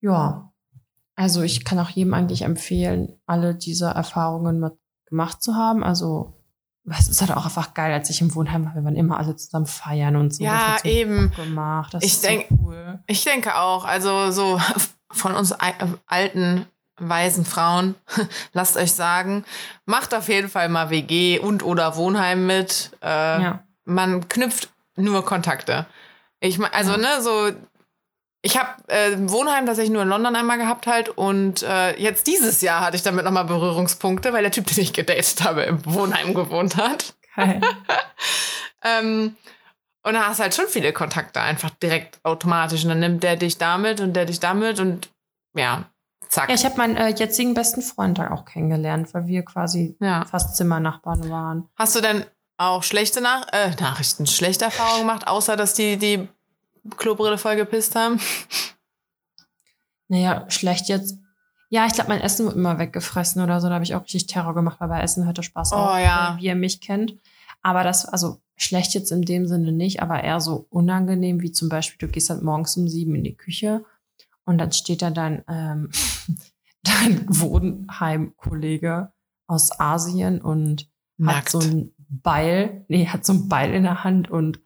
Ja, also ich kann auch jedem eigentlich empfehlen, alle diese Erfahrungen mit gemacht zu haben. Also es ist halt auch einfach geil, als ich im Wohnheim war, wir waren immer alle zusammen feiern und so. Ja, eben. Gemacht. Das Ich ist denk- so cool. Ich denke auch, also so von uns alten, weisen Frauen, lasst euch sagen, macht auf jeden Fall mal WG und oder Wohnheim mit. Äh, Ja. Man knüpft nur Kontakte. Ich also Ja. ne, so ich habe äh, ein Wohnheim tatsächlich nur in London einmal gehabt halt und äh, jetzt dieses Jahr hatte ich damit nochmal Berührungspunkte, weil der Typ, den ich gedatet habe, im Wohnheim gewohnt hat. Geil. Ähm, und da hast halt schon viele Kontakte einfach direkt automatisch. Und dann nimmt der dich damit und der dich damit und ja, zack. Ja, ich habe meinen äh, jetzigen besten Freund da auch kennengelernt, weil wir quasi Ja. fast Zimmernachbarn waren. Hast du denn auch schlechte Nach äh, Nachrichten, schlechte Erfahrungen gemacht, außer dass die die Klobrille voll gepisst haben? Naja, schlecht jetzt. Ja, ich glaube, mein Essen wird immer weggefressen oder so. Da habe ich auch richtig Terror gemacht, weil bei Essen hört der Spaß Oh, auf, ja. wie ihr mich kennt. Aber das, also schlecht jetzt in dem Sinne nicht, aber eher so unangenehm, wie zum Beispiel, du gehst halt morgens um sieben in die Küche und dann steht da dein, ähm, dein Wohnheimkollege aus Asien und hat Nackt. so ein Beil, nee, hat so ein Beil in der Hand und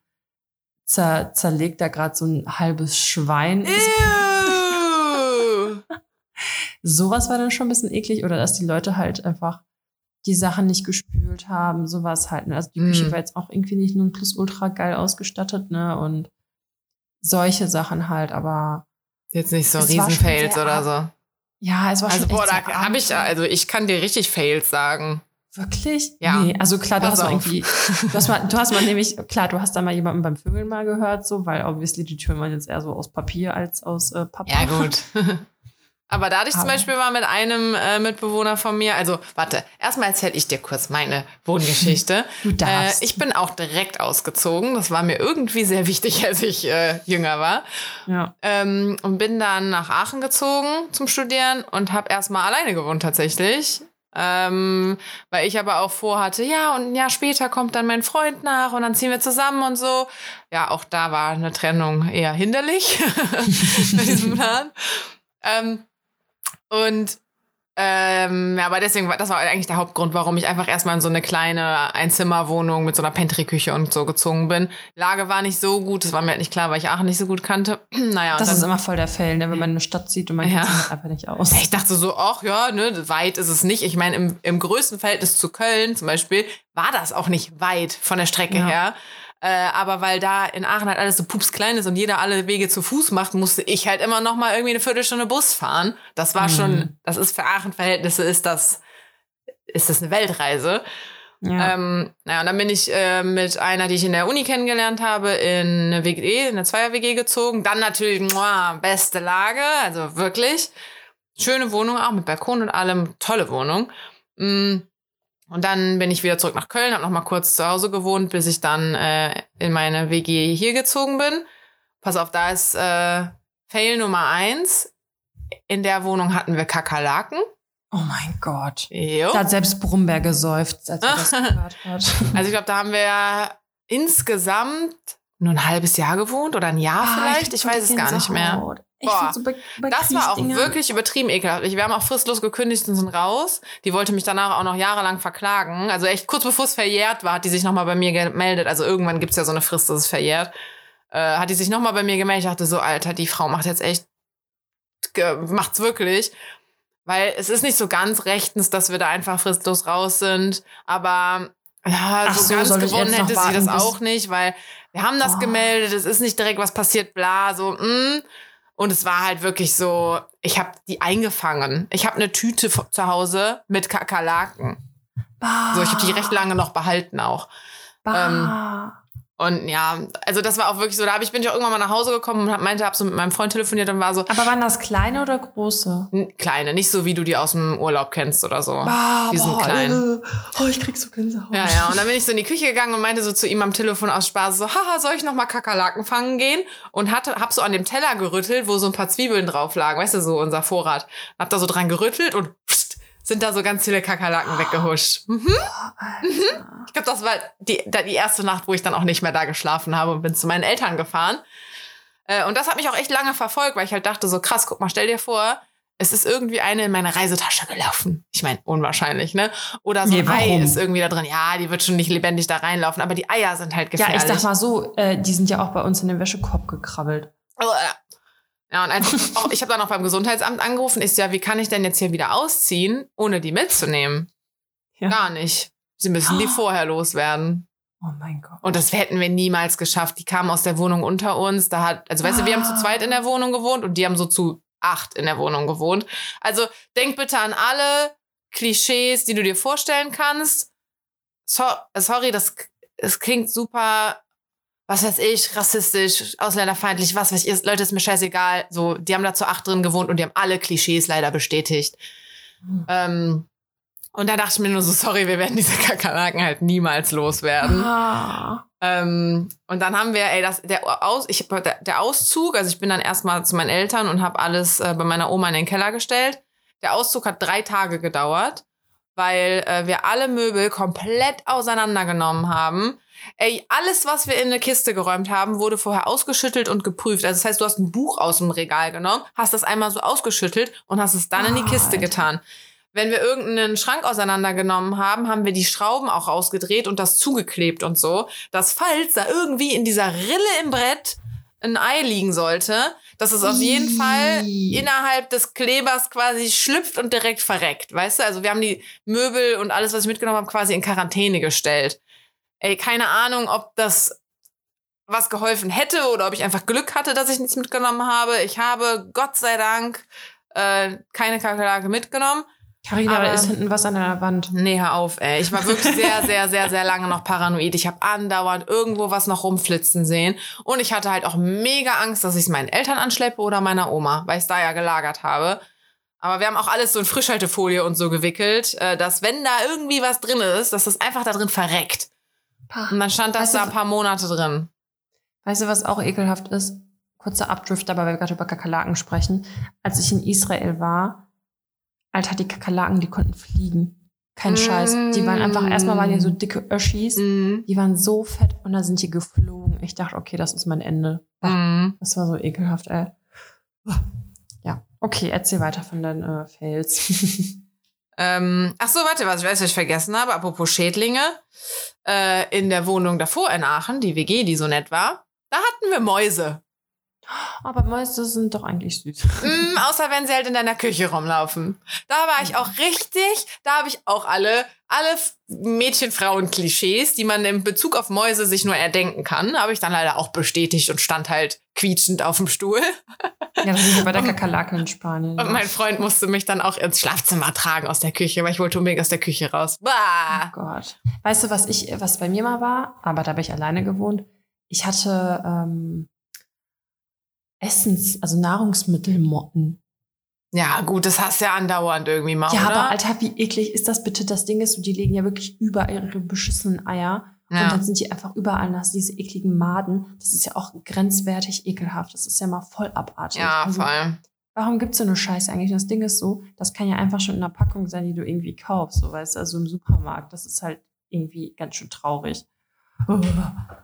zer, zerlegt da gerade so ein halbes Schwein. Sowas war dann schon ein bisschen eklig oder dass die Leute halt einfach die Sachen nicht gespült haben, sowas halt. Ne? Also die Küche Mm. war jetzt auch irgendwie nicht nur plus ultra geil ausgestattet, ne? Und solche Sachen halt, aber Jetzt nicht so Riesenfails oder so. ja, es war Also schon boah, da habe ich, also ich kann dir richtig Fails sagen. Wirklich? Ja. Nee, also klar, du Pass hast mal irgendwie, du hast mal, du hast mal nämlich, klar, du hast da mal jemanden beim Vögeln mal gehört, so, weil obviously die Türen waren jetzt eher so aus Papier als aus äh, Pappe. Ja, gut. Aber da hatte ich zum Beispiel mal mit einem äh, Mitbewohner von mir, also warte, erstmal erzähle ich dir kurz meine Wohngeschichte. Du äh, darfst. ich bin auch direkt ausgezogen. Das war mir irgendwie sehr wichtig, als ich äh, jünger war. ja. Ähm, und bin dann nach Aachen gezogen zum Studieren und habe erstmal alleine gewohnt tatsächlich. Ähm, weil ich aber auch vorhatte, ja, und ein Jahr später kommt dann mein Freund nach und dann ziehen wir zusammen und so. Ja, auch da war eine Trennung eher hinderlich mit diesem Plan. Ähm, und Ähm, ja, aber deswegen, war das war eigentlich der Hauptgrund, warum ich einfach erstmal in so eine kleine Einzimmerwohnung mit so einer Pantry-Küche und so gezogen bin. Lage war nicht so gut, das war mir halt nicht klar, weil ich Aachen nicht so gut kannte. naja, Das ist immer voll der Fail, ne? wenn man eine Stadt sieht und man Ja. kennt halt einfach nicht aus. ich dachte so, ach ja, ne, weit ist es nicht. Ich meine, im, im größten Verhältnis zu Köln zum Beispiel war das auch nicht weit von der Strecke Ja. her. Äh, aber weil da in Aachen halt alles so pups klein ist und jeder alle Wege zu Fuß macht, musste ich halt immer noch mal irgendwie eine Viertelstunde Bus fahren. Das war Mhm. schon, das ist für Aachen-Verhältnisse ist das, ist das eine Weltreise. Ja. Ähm, naja, und dann bin ich äh, mit einer, die ich in der Uni kennengelernt habe, in eine WG, in eine Zweier-WG gezogen. Dann natürlich, muah, beste Lage, also wirklich. Schöne Wohnung auch mit Balkon und allem, tolle Wohnung. Mm. Und dann bin ich wieder zurück nach Köln, habe noch mal kurz zu Hause gewohnt, bis ich dann äh, in meine WG hier gezogen bin. Pass auf, da ist äh, Fail Nummer eins. In der Wohnung hatten wir Kakerlaken. oh mein Gott. Jo. Da hat selbst Brumberg gesäuft, als er das gehört hat. Also ich glaube, da haben wir insgesamt nur ein halbes Jahr gewohnt oder ein Jahr Ah, vielleicht. Ich so weiß es gar nicht mehr. Boah, so Das war auch wirklich übertrieben ekelhaft. Ich- Wir haben auch fristlos gekündigt und sind raus. Die wollte mich danach auch noch jahrelang verklagen. Also echt kurz bevor es verjährt war, hat die sich nochmal bei mir gemeldet. Also irgendwann gibt's ja so eine Frist, dass es verjährt. Äh, hat die sich nochmal bei mir gemeldet. Ich dachte so, Alter, die Frau macht jetzt echt, macht's wirklich. Weil es ist nicht so ganz rechtens, dass wir da einfach fristlos raus sind. Aber ja, Ach so, so, ganz gewonnen hätte sie das warten, auch nicht, weil wir haben das Oh. gemeldet, es ist nicht direkt was passiert, bla, so, mm. Und es war halt wirklich so, ich habe die eingefangen. Ich habe eine Tüte zu Hause mit Kakerlaken. Bah, So, ich habe die recht lange noch behalten auch. Bah. Und ja, also das war auch wirklich so, da hab ich bin ich auch irgendwann mal nach Hause gekommen und hab, meinte, hab so mit meinem Freund telefoniert und war so, Aber waren das kleine oder große? "N- kleine, nicht so wie du die aus dem Urlaub kennst oder so. Bah, Die sind boah, klein. äh, Oh, ich krieg so Gänsehaut. Ja, ja. Und dann bin ich so in die Küche gegangen und meinte so zu ihm am Telefon aus Spaß so, haha, soll ich noch mal Kakerlaken fangen gehen? Und hatte, hab so an dem Teller gerüttelt, wo so ein paar Zwiebeln drauf lagen, weißt du, so unser Vorrat. Hab da so dran gerüttelt und pst, sind da so ganz viele Kakerlaken weggehuscht. Mhm. Ich glaube, das war die, die erste Nacht, wo ich dann auch nicht mehr da geschlafen habe und bin zu meinen Eltern gefahren. Äh, Und das hat mich auch echt lange verfolgt, weil ich halt dachte, so krass, guck mal, stell dir vor, es ist irgendwie eine in meine Reisetasche gelaufen. Ich meine, unwahrscheinlich, ne? Oder so Nee, ein Ei ist irgendwie da drin. Ja, die wird schon nicht lebendig da reinlaufen, aber die Eier sind halt Ja, gefährlich. ich sag mal so, äh, die sind ja auch bei uns in den Wäschekorb gekrabbelt. Ja, und als, auch, ich habe dann auch beim Gesundheitsamt angerufen, ist ja, wie kann ich denn jetzt hier wieder ausziehen, ohne die mitzunehmen? Ja. Gar nicht. Sie müssen die vorher loswerden. Oh mein Gott. Und das hätten wir niemals geschafft. Die kamen aus der Wohnung unter uns. Da hat, also weißt du, wir haben zu zweit in der Wohnung gewohnt und die haben so zu acht in der Wohnung gewohnt. Also denk bitte an alle Klischees, die du dir vorstellen kannst. So, sorry, das, das klingt super, was weiß ich, rassistisch, ausländerfeindlich, was weiß ich. Leute, ist mir scheißegal. So, die haben da zu acht drin gewohnt und die haben alle Klischees leider bestätigt. Hm. Ähm, und da dachte ich mir nur so, sorry, wir werden diese Kakerlaken halt niemals loswerden. Ah. Ähm, und dann haben wir, ey, das, der, Aus, ich, der, der Auszug, also ich bin dann erstmal zu meinen Eltern und habe alles äh, bei meiner Oma in den Keller gestellt. Der Auszug hat drei Tage gedauert, weil äh, wir alle Möbel komplett auseinandergenommen haben. Ey, alles, was wir in eine Kiste geräumt haben, wurde vorher ausgeschüttelt und geprüft. Also das heißt, du hast ein Buch aus dem Regal genommen, hast das einmal so ausgeschüttelt und hast es dann in die Kiste Alter. getan. Wenn wir irgendeinen Schrank auseinandergenommen haben, haben wir die Schrauben auch rausgedreht und das zugeklebt und so, dass falls da irgendwie in dieser Rille im Brett ein Ei liegen sollte, dass es auf jeden. Fall innerhalb des Klebers quasi schlüpft und direkt verreckt. Weißt du? Also wir haben die Möbel und alles, was ich mitgenommen habe, quasi in Quarantäne gestellt. Ey, keine Ahnung, ob das was geholfen hätte oder ob ich einfach Glück hatte, dass ich nichts mitgenommen habe. Ich habe, Gott sei Dank, äh, keine Kakerlake mitgenommen. Carina, da ist hinten was an der Wand. Nee, hör auf, ey. Ich war wirklich sehr, sehr, sehr, sehr lange noch paranoid. Ich habe andauernd irgendwo was noch rumflitzen sehen. Und ich hatte halt auch mega Angst, dass ich es meinen Eltern anschleppe oder meiner Oma, weil ich es da ja gelagert habe. Aber wir haben auch alles so in Frischhaltefolie und so gewickelt, äh, dass wenn da irgendwie was drin ist, dass das einfach da drin verreckt. Und dann stand das Weißt da ein paar Monate drin. Weißt du, was auch ekelhaft ist? Kurzer Abdrift, aber weil wir gerade über Kakerlaken sprechen. Als ich in Israel war, Alter, die Kakerlaken, die konnten fliegen. Kein Mm. Scheiß. Die waren einfach, erstmal waren die so dicke Öschis. Mhm. Die waren so fett und dann sind die geflogen. Ich dachte, okay, das ist mein Ende. Mhm. Das war so ekelhaft, ey. Ja, okay, erzähl weiter von deinen äh, Fails. Ähm, ach so, warte, was ich weiß, was ich vergessen habe. Apropos Schädlinge. Äh, in der Wohnung davor in Aachen, die WG, die so nett war, da hatten wir Mäuse. Aber Mäuse sind doch eigentlich süß. Mm, außer wenn sie halt in deiner Küche rumlaufen. Da war ich auch richtig, da habe ich auch alle, alle Mädchen-Frauen-Klischees, die man in Bezug auf Mäuse sich nur erdenken kann, habe ich dann leider auch bestätigt und stand halt quietschend auf dem Stuhl. Ja, das ist ja bei der Kakerlake in Spanien. Und mein Freund musste mich dann auch ins Schlafzimmer tragen aus der Küche, weil ich wollte unbedingt aus der Küche raus. Bah! Oh Gott. Weißt du, was ich, was bei mir mal war? Aber da habe ich alleine gewohnt. Ich hatte ähm, Essens, also Nahrungsmittelmotten. Ja, gut, das hast du ja andauernd irgendwie mal, Ja, oder? aber Alter, wie eklig ist das bitte? Das Ding ist, so, die legen ja wirklich überall ihre beschissenen Eier. Ja. Und dann sind die einfach überall, du diese ekligen Maden. Das ist ja auch grenzwertig ekelhaft. Das ist ja mal voll abartig. ja, Also, vor allem. Warum gibt's so eine Scheiße eigentlich? Das Ding ist so, das kann ja einfach schon in einer Packung sein, die du irgendwie kaufst, so weißt du, also im Supermarkt. Das ist halt irgendwie ganz schön traurig.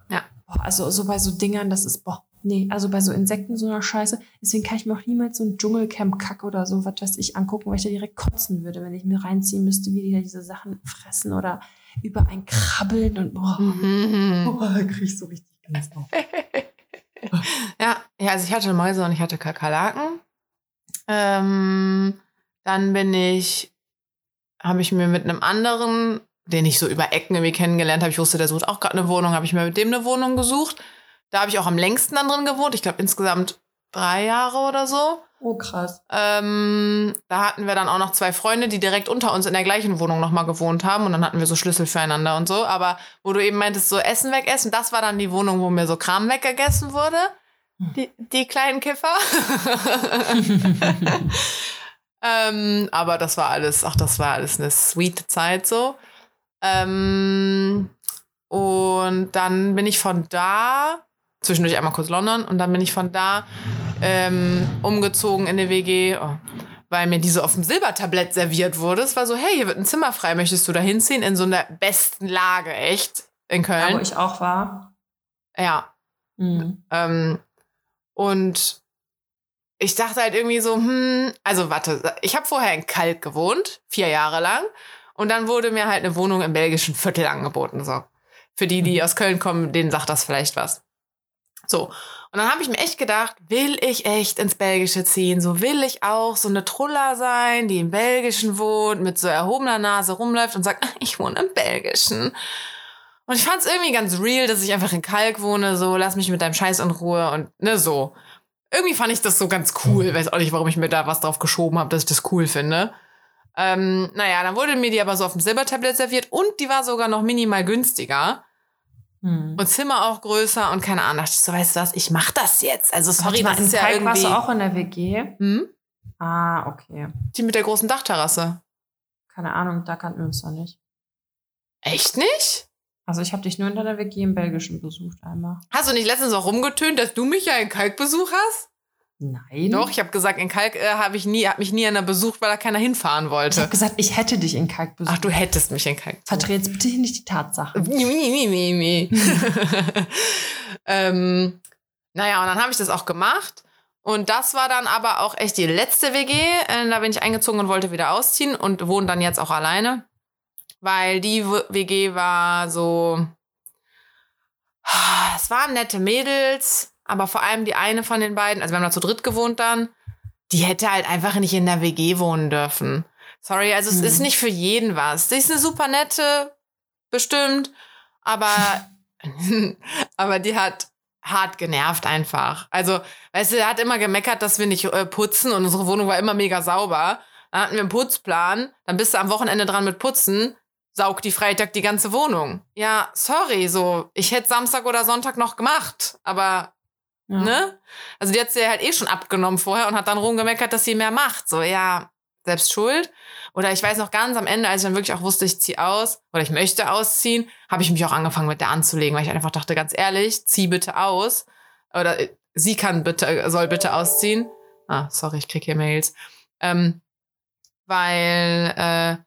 Ja. Boah, also so bei so Dingern, das ist, boah, nee, also bei so Insekten so einer Scheiße. Deswegen kann ich mir auch niemals so ein Dschungelcamp-Kack oder so, was weiß ich, angucken, weil ich da direkt kotzen würde, wenn ich mir reinziehen müsste, wie die da diese Sachen fressen oder über ein krabbeln und boah, Mhm. boah da krieg ich so richtig drauf. Ja, ja, also ich hatte Mäuse und ich hatte Kakerlaken. Ähm, dann bin ich, habe ich mir mit einem anderen, den ich so über Ecken irgendwie kennengelernt habe, ich wusste, der sucht auch gerade eine Wohnung, habe ich mir mit dem eine Wohnung gesucht. Da habe ich auch am längsten dann drin gewohnt. Ich glaube insgesamt drei Jahre oder so. Oh, krass. Ähm, da hatten wir dann auch noch zwei Freunde, die direkt unter uns in der gleichen Wohnung nochmal gewohnt haben. Und dann hatten wir so Schlüssel füreinander und so. Aber wo du eben meintest, so Essen wegessen, das war dann die Wohnung, wo mir so Kram weggegessen wurde. Die, die kleinen Kiffer. ähm, aber das war alles, ach, das war alles eine sweet Zeit so. Ähm, und dann bin ich von da, zwischendurch einmal kurz London, und dann bin ich von da ähm, umgezogen in eine WG, oh, weil mir diese auf dem Silbertablett serviert wurde. Es war so, hey, hier wird ein Zimmer frei, möchtest du da hinziehen? In so einer besten Lage, echt, in Da, wo Köln. ich auch war. Ja. Mhm. Ähm, und ich dachte halt irgendwie so, hm, also warte, ich habe vorher in Kalk gewohnt, vier Jahre lang. Und dann wurde mir halt eine Wohnung im belgischen Viertel angeboten. So. Für die, die aus Köln kommen, denen sagt das vielleicht was. So. Und dann habe ich mir echt gedacht, will ich echt ins Belgische ziehen? So will ich auch so eine Truller sein, die im Belgischen wohnt, mit so erhobener Nase rumläuft und sagt, "Ah, ich wohne im Belgischen. Und ich fand es irgendwie ganz real, dass ich einfach in Kalk wohne, so lass mich mit deinem Scheiß in Ruhe und ne, so. Irgendwie fand ich das so ganz cool. Weiß auch nicht, warum ich mir da was drauf geschoben habe, dass ich das cool finde. Ähm, naja, dann wurde mir die aber so auf dem Silbertablett serviert und die war sogar noch minimal günstiger. Mhm. Und Zimmer auch größer und keine Ahnung. dachte ich so, weißt du was, ich mach das jetzt. Also sorry, mal, das in ist ja Kalk warst irgendwie... du auch in der WG? Hm? Ah, okay. Die mit der großen Dachterrasse. Keine Ahnung, da kannten wir uns noch nicht. Echt nicht? Also ich habe dich nur in deiner WG im Belgischen besucht einmal. Hast du nicht letztens auch rumgetönt, dass du mich ja in Kalk besucht hast? Nein. Doch, ich habe gesagt, in Kalk äh, habe ich nie, hab mich nie einer besucht, weil da keiner hinfahren Ich wollte. habe gesagt, ich hätte dich in Kalk besucht. Ach, du hättest mich in Kalk. Verdreh jetzt bitte nicht die Tatsachen. Nee, nee, nee, nee. ähm, naja, und dann habe ich das auch gemacht. Und das war dann aber auch echt die letzte WG. Äh, da bin ich eingezogen und wollte wieder ausziehen und wohne dann jetzt auch alleine. Weil die WG war so. Es waren nette Mädels, aber vor allem die eine von den beiden, also wir haben da zu dritt gewohnt dann, die hätte halt einfach nicht in der WG wohnen dürfen. Sorry, also es Hm. ist nicht für jeden was. Sie ist eine super nette, bestimmt, aber, aber die hat hart genervt einfach. Also, weißt du, er hat immer gemeckert, dass wir nicht äh, putzen und unsere Wohnung war immer mega sauber. Dann hatten wir einen Putzplan, dann bist du am Wochenende dran mit Putzen, saugt die Freitag die ganze Wohnung. Ja, sorry, so, ich hätte Samstag oder Sonntag noch gemacht, aber Ja. Ne? Also die hat sie halt eh schon abgenommen vorher und hat dann rumgemeckert, dass sie mehr macht. So, ja, selbst schuld. Oder ich weiß noch ganz am Ende, als ich dann wirklich auch wusste, ich ziehe aus oder ich möchte ausziehen, habe ich mich auch angefangen mit der anzulegen, weil ich einfach dachte, ganz ehrlich, zieh bitte aus. Oder äh, sie kann bitte, soll bitte ausziehen. Ah, sorry, ich krieg hier Mails. Ähm, weil äh,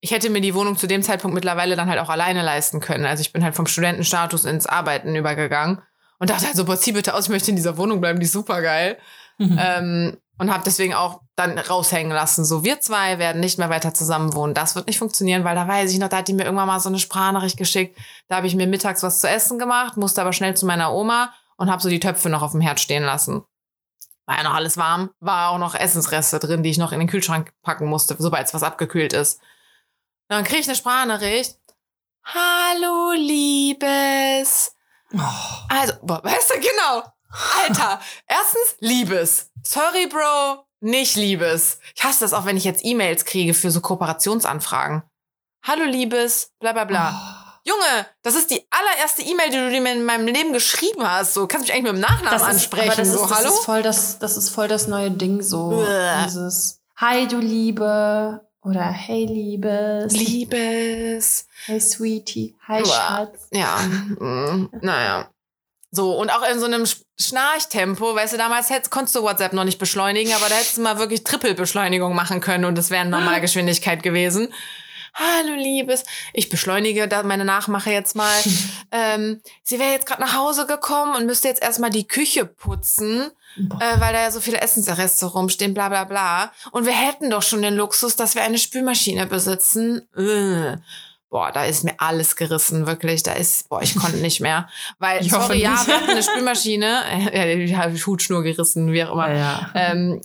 ich hätte mir die Wohnung zu dem Zeitpunkt mittlerweile dann halt auch alleine leisten können. Also ich bin halt vom Studentenstatus ins Arbeiten übergegangen und dachte halt so, boah, zieh bitte aus, ich möchte in dieser Wohnung bleiben, die ist super geil. Mhm. Ähm, Und habe deswegen auch dann raushängen lassen. So, wir zwei werden nicht mehr weiter zusammen wohnen. Das wird nicht funktionieren, weil da weiß ich noch, da hat die mir irgendwann mal so eine Sprachnachricht geschickt. Da habe ich mir mittags was zu essen gemacht, musste aber schnell zu meiner Oma und habe so die Töpfe noch auf dem Herd stehen lassen. War ja noch alles warm, war auch noch Essensreste drin, die ich noch in den Kühlschrank packen musste, sobald es was abgekühlt ist. Dann kriege ich eine Sprachnachricht. Hallo, Liebes. Oh. Also, boah, weißt du, genau. Alter, erstens Liebes. Sorry, Bro, nicht Liebes. Ich hasse das auch, wenn ich jetzt E-Mails kriege für so Kooperationsanfragen. Hallo, Liebes, bla bla bla. Junge, das ist die allererste E-Mail, die du mir in meinem Leben geschrieben hast. So, kannst mich eigentlich mit dem Nachnamen Das ist, ansprechen. aber das so, ist, das hallo? Ist voll das, das ist voll das neue Ding, so dieses Hi, du Liebe oder Hey, Liebes. Liebes. Hey, Sweetie. Hi, Uah. Schatz. Ja, mm, naja. So, und auch in so einem Sch- Schnarchtempo, weißt du, damals hättest, konntest du WhatsApp noch nicht beschleunigen, aber da hättest du mal wirklich Trippelbeschleunigung machen können und das wäre Normalgeschwindigkeit gewesen. Hallo Liebes, ich beschleunige da meine Nachmache jetzt mal. ähm, sie wäre jetzt gerade nach Hause gekommen und müsste jetzt erstmal die Küche putzen. Äh, weil da ja so viele Essensreste rumstehen, bla bla bla. Und wir hätten doch schon den Luxus, dass wir eine Spülmaschine besitzen. Äh. Boah, da ist mir alles gerissen, wirklich. Da ist, boah, ich konnte nicht mehr. Weil, Ich hoffe sorry, ja, wir hatten eine Spülmaschine. Ja, die hat die Hutschnur gerissen, wie auch immer. Ja, ja. Ähm,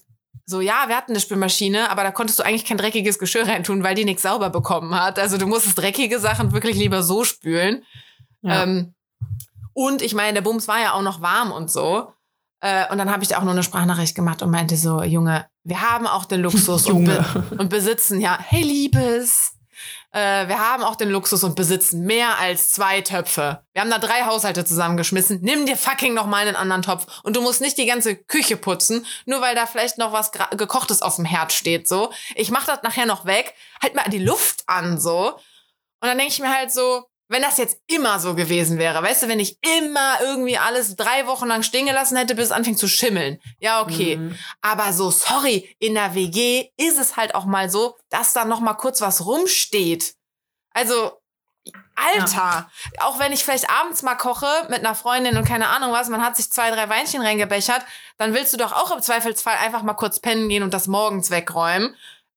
so, ja, wir hatten eine Spülmaschine, aber da konntest du eigentlich kein dreckiges Geschirr reintun, weil die nichts sauber bekommen hat. Also du musstest dreckige Sachen wirklich lieber so spülen. ja. Ähm, und ich meine, der Bums war ja auch noch warm und so. Äh, und dann habe ich auch nur eine Sprachnachricht gemacht und meinte so, Junge, wir haben auch den Luxus und, be und besitzen ja, hey Liebes, äh, wir haben auch den Luxus und besitzen mehr als zwei Töpfe. Wir haben da drei Haushalte zusammengeschmissen. Nimm dir fucking noch mal einen anderen Topf. Und du musst nicht die ganze Küche putzen, nur weil da vielleicht noch was gekochtes auf dem Herd steht, so. Ich mach das nachher noch weg. Halt mal die Luft an, so. Und dann denke ich mir halt so, wenn das jetzt immer so gewesen wäre, weißt du, wenn ich immer irgendwie alles drei Wochen lang stehen gelassen hätte, bis es anfängt zu schimmeln. Ja, okay. Mhm. Aber so, sorry, in der WG ist es halt auch mal so, dass da noch mal kurz was rumsteht. Also, Alter, auch wenn ich vielleicht abends mal koche mit einer Freundin und keine Ahnung was, man hat sich zwei, drei Weinchen reingebechert, dann willst du doch auch im Zweifelsfall einfach mal kurz pennen gehen und das morgens wegräumen.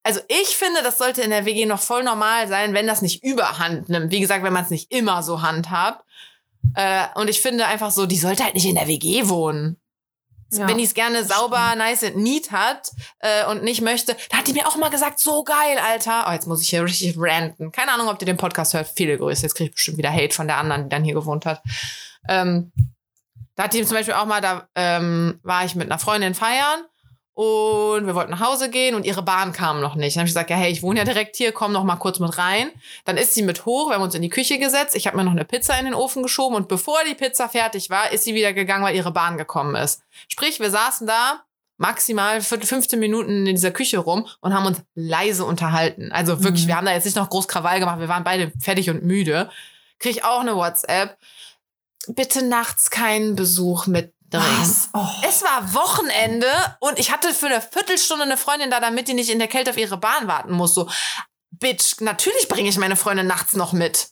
Also ich finde, das sollte in der WG noch voll normal sein, wenn das nicht überhand nimmt. Wie gesagt, wenn man es nicht immer so handhabt. Äh, und ich finde einfach so, die sollte halt nicht in der WG wohnen. Ja. Wenn die es gerne sauber, nice and neat hat äh, und nicht möchte, da hat die mir auch mal gesagt, so geil, Alter. Oh, jetzt muss ich hier richtig ranten. Keine Ahnung, ob ihr den Podcast hört. Viele Grüße. Jetzt kriege ich bestimmt wieder Hate von der anderen, die dann hier gewohnt hat. Ähm, da hat die zum Beispiel auch mal, da ähm, war ich mit einer Freundin feiern und wir wollten nach Hause gehen und ihre Bahn kam noch nicht. Dann habe ich gesagt, ja, hey, ich wohne ja direkt hier, komm noch mal kurz mit rein. Dann ist sie mit hoch, wir haben uns in die Küche gesetzt. Ich habe mir noch eine Pizza in den Ofen geschoben und bevor die Pizza fertig war, ist sie wieder gegangen, weil ihre Bahn gekommen ist. Sprich, wir saßen da maximal 15 Minuten in dieser Küche rum und haben uns leise unterhalten. Also wirklich, Mhm. wir haben da jetzt nicht noch groß Krawall gemacht, wir waren beide fertig und müde. Krieg ich auch eine WhatsApp. Bitte nachts keinen Besuch mit Was? Oh. es war Wochenende und ich hatte für eine Viertelstunde eine Freundin da, damit die nicht in der Kälte auf ihre Bahn warten muss. So, Bitch, natürlich bringe ich meine Freundin nachts noch mit.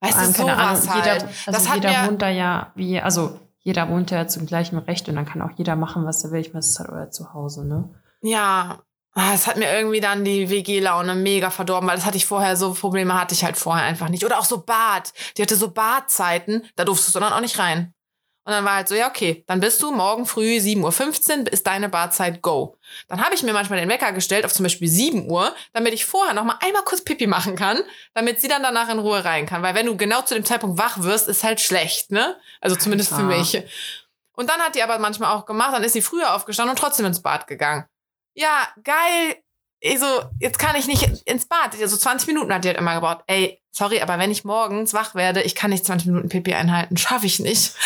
Weißt du, keine Ahnung, sowas halt. jeder, also das hat jeder mir, wohnt da ja wie, also jeder wohnt ja zum gleichen Recht und dann kann auch jeder machen, was er will. Ich meine, es ist halt euer Zuhause, ne? ja, ah, es hat mir irgendwie dann die WG-Laune mega verdorben, weil das hatte ich vorher, so Probleme hatte ich halt vorher einfach nicht. Oder auch so Bad. Die hatte so Badzeiten, da durftest du dann auch nicht rein. Und dann war halt so, ja, okay, dann bist du morgen früh 7.15 Uhr, ist deine Barzeit go. Dann habe ich mir manchmal den Wecker gestellt auf zum Beispiel 7 Uhr, damit ich vorher noch mal einmal kurz Pipi machen kann, damit sie dann danach in Ruhe rein kann. Weil wenn du genau zu dem Zeitpunkt wach wirst, ist halt schlecht, ne? Also zumindest für Alter. mich. Und dann hat die aber manchmal auch gemacht, dann ist sie früher aufgestanden und trotzdem ins Bad gegangen. Ja, geil. Also, jetzt kann ich nicht ins Bad. Also 20 Minuten hat die halt immer gebraucht. Ey, sorry, aber wenn ich morgens wach werde, ich kann nicht 20 Minuten Pipi einhalten. Schaffe ich nicht.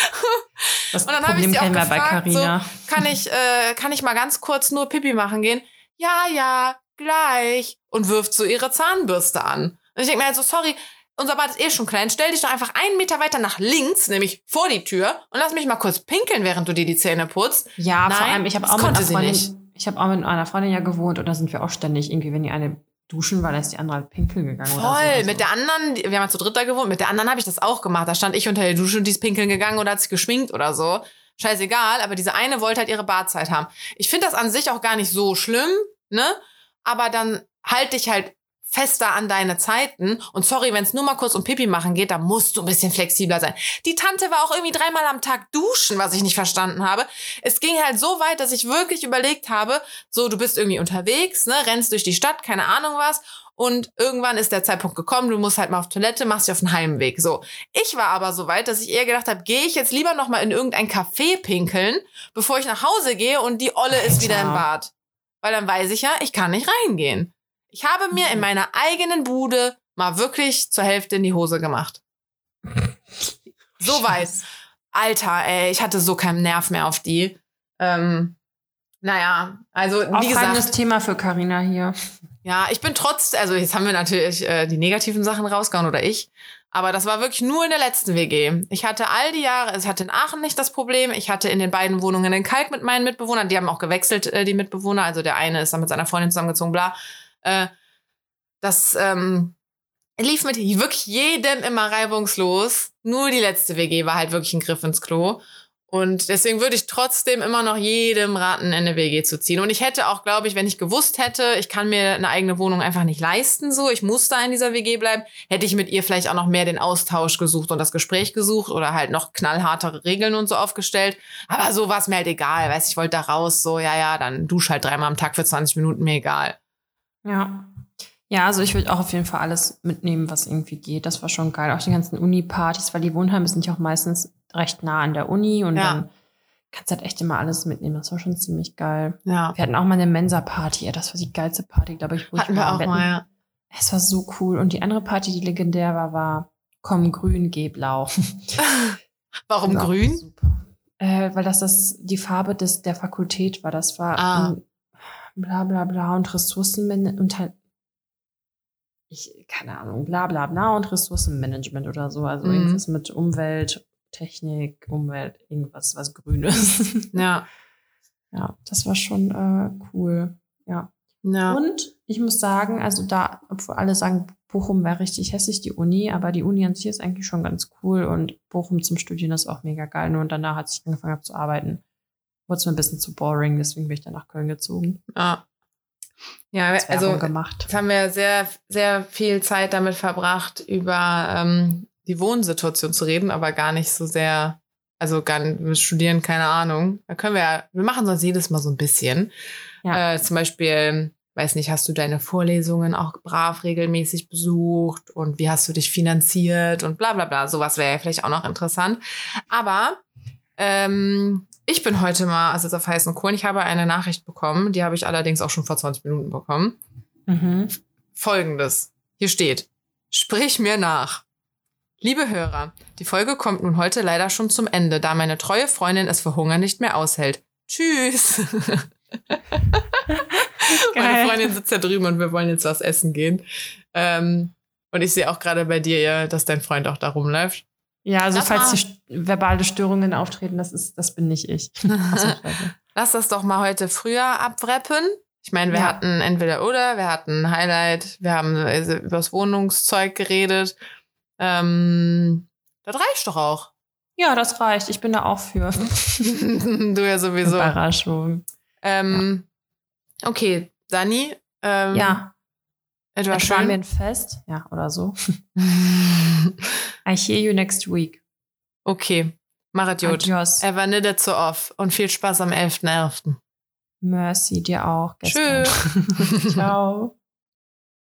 Das Und dann habe ich sie auch gefragt, so, kann ich, äh, kann ich mal ganz kurz nur Pipi machen gehen? Ja, ja, gleich. Und wirft so ihre Zahnbürste an. Und ich denke mir halt so, sorry, unser Bad ist eh schon klein. Stell dich doch einfach einen Meter weiter nach links, nämlich vor die Tür, und lass mich mal kurz pinkeln, während du dir die Zähne putzt. Ja, vor Nein, allem, ich habe auch mit einer Freundin, ich habe auch mit einer Freundin ja gewohnt und da sind wir auch ständig irgendwie, wenn die eine duschen war, dann ist die andere halt pinkeln gegangen oder so. Voll. Also, Mit der anderen, wir haben ja zu dritter gewohnt, mit der anderen habe ich das auch gemacht. Da stand ich unter der Dusche und die ist pinkeln gegangen oder hat sich geschminkt oder so. scheißegal, aber diese eine wollte halt ihre Badzeit haben. Ich finde das an sich auch gar nicht so schlimm, ne? Aber dann halt dich halt fester an deine Zeiten. Und sorry, wenn es nur mal kurz um Pipi machen geht, da musst du ein bisschen flexibler sein. Die Tante war auch irgendwie dreimal am Tag duschen, was ich nicht verstanden habe. Es ging halt so weit, dass ich wirklich überlegt habe, so, du bist irgendwie unterwegs, ne, rennst durch die Stadt, keine Ahnung was. Und irgendwann ist der Zeitpunkt gekommen, du musst halt mal auf Toilette, machst dich auf den Heimweg. So. Ich war aber so weit, dass ich eher gedacht habe, gehe ich jetzt lieber noch mal in irgendein Café pinkeln, bevor ich nach Hause gehe und die Olle ist wieder im Bad. Weil dann weiß ich ja, ich kann nicht reingehen. Ich habe mir in meiner eigenen Bude mal wirklich zur Hälfte in die Hose gemacht. So weit. Alter, ey, ich hatte so keinen Nerv mehr auf die. Ähm, naja, also wie Aufregendes gesagt, Thema für Carina hier. ja, ich bin trotz, also jetzt haben wir natürlich äh, die negativen Sachen rausgehauen oder ich, aber das war wirklich nur in der letzten WG. Ich hatte all die Jahre, also ich hatte in Aachen nicht das Problem, ich hatte in den beiden Wohnungen in Kalk mit meinen Mitbewohnern, die haben auch gewechselt, äh, die Mitbewohner, also der eine ist dann mit seiner Freundin zusammengezogen, bla. Äh, das ähm, lief mit wirklich jedem immer reibungslos. Nur die letzte WG war halt wirklich ein Griff ins Klo. Und deswegen würde ich trotzdem immer noch jedem raten, in eine WG zu ziehen. Und ich hätte auch, glaube ich, wenn ich gewusst hätte, ich kann mir eine eigene Wohnung einfach nicht leisten, so, ich muss da in dieser WG bleiben, hätte ich mit ihr vielleicht auch noch mehr den Austausch gesucht und das Gespräch gesucht oder halt noch knallhartere Regeln und so aufgestellt. Aber so war es mir halt egal, weißt ich wollte da raus, so, ja, ja, dann dusch halt dreimal am Tag für 20 Minuten, mir egal. Ja. Ja, also ich würde auch auf jeden Fall alles mitnehmen, was irgendwie geht. Das war schon geil. Auch die ganzen Uni-Partys, weil die Wohnheime sind ja auch meistens recht nah an der Uni und Ja. dann kannst du halt echt immer alles mitnehmen. Das war schon ziemlich geil. Ja. Wir hatten auch mal eine Mensa-Party. Ja, das war die geilste Party, glaube ich. wo ich Hatten wir war am auch Betten. mal, ja. Es war so cool. Und die andere Party, die legendär war, war Komm grün, geh blau. Warum War auch grün? Äh, weil das, das die Farbe des, der Fakultät war. Das war Ah. ähm, bla bla bla und Ressourcenmanagement und halt ich, keine Ahnung, bla bla bla und Ressourcenmanagement oder so. Also Mhm. irgendwas mit Umwelt, Technik, Umwelt, irgendwas, was Grünes. Ja. ja, das war schon äh, cool. Ja. Ja. Und ich muss sagen, also da, obwohl alle sagen, Bochum wäre richtig hässlich, die Uni, aber die Uni an sich ist eigentlich schon ganz cool und Bochum zum Studieren ist auch mega geil. Nur danach, als ich angefangen habe zu arbeiten, wurde es mir ein bisschen zu boring, deswegen bin ich dann nach Köln gezogen. Ja, ja Als also gemacht. jetzt haben wir sehr, sehr viel Zeit damit verbracht, über ähm, die Wohnsituation zu reden, aber gar nicht so sehr, also gar nicht, wir studieren, keine Ahnung. Da können wir ja, wir machen sonst jedes Mal so ein bisschen. Ja. Äh, zum Beispiel, weiß nicht, hast du deine Vorlesungen auch brav regelmäßig besucht und wie hast du dich finanziert und bla bla bla. Sowas wäre ja vielleicht auch noch interessant. Aber ähm, ich bin heute mal, also auf heißen Kohlen, ich habe eine Nachricht bekommen, die habe ich allerdings auch schon vor 20 Minuten bekommen. Mhm. Folgendes. Hier steht, sprich mir nach. Liebe Hörer, die Folge kommt nun heute leider schon zum Ende, da meine treue Freundin es für Hunger nicht mehr aushält. Tschüss. Meine. Freundin sitzt da drüben und wir wollen jetzt was essen gehen. Ähm, und ich sehe auch gerade bei dir, dass dein Freund auch da rumläuft. Ja, also Lass falls mal. die verbale Störungen auftreten, das ist, das bin nicht ich. Lass das doch mal heute früher abwrappen. Ich meine, wir Ja. hatten entweder oder, wir hatten Highlight, wir haben also übers Wohnungszeug geredet. Ähm, das reicht doch auch. ja, das reicht. Ich bin da auch für. du ja sowieso. Überraschung. Ähm, Okay, Dani. Ähm, Ja, Es war es war mir schön. ein Fest. Ja, oder so. I hear you next week. okay, machet gut. Adios. Er war nicht so off und viel Spaß am 11.11. Mercy, dir auch. Gestern. Tschüss. Ciao.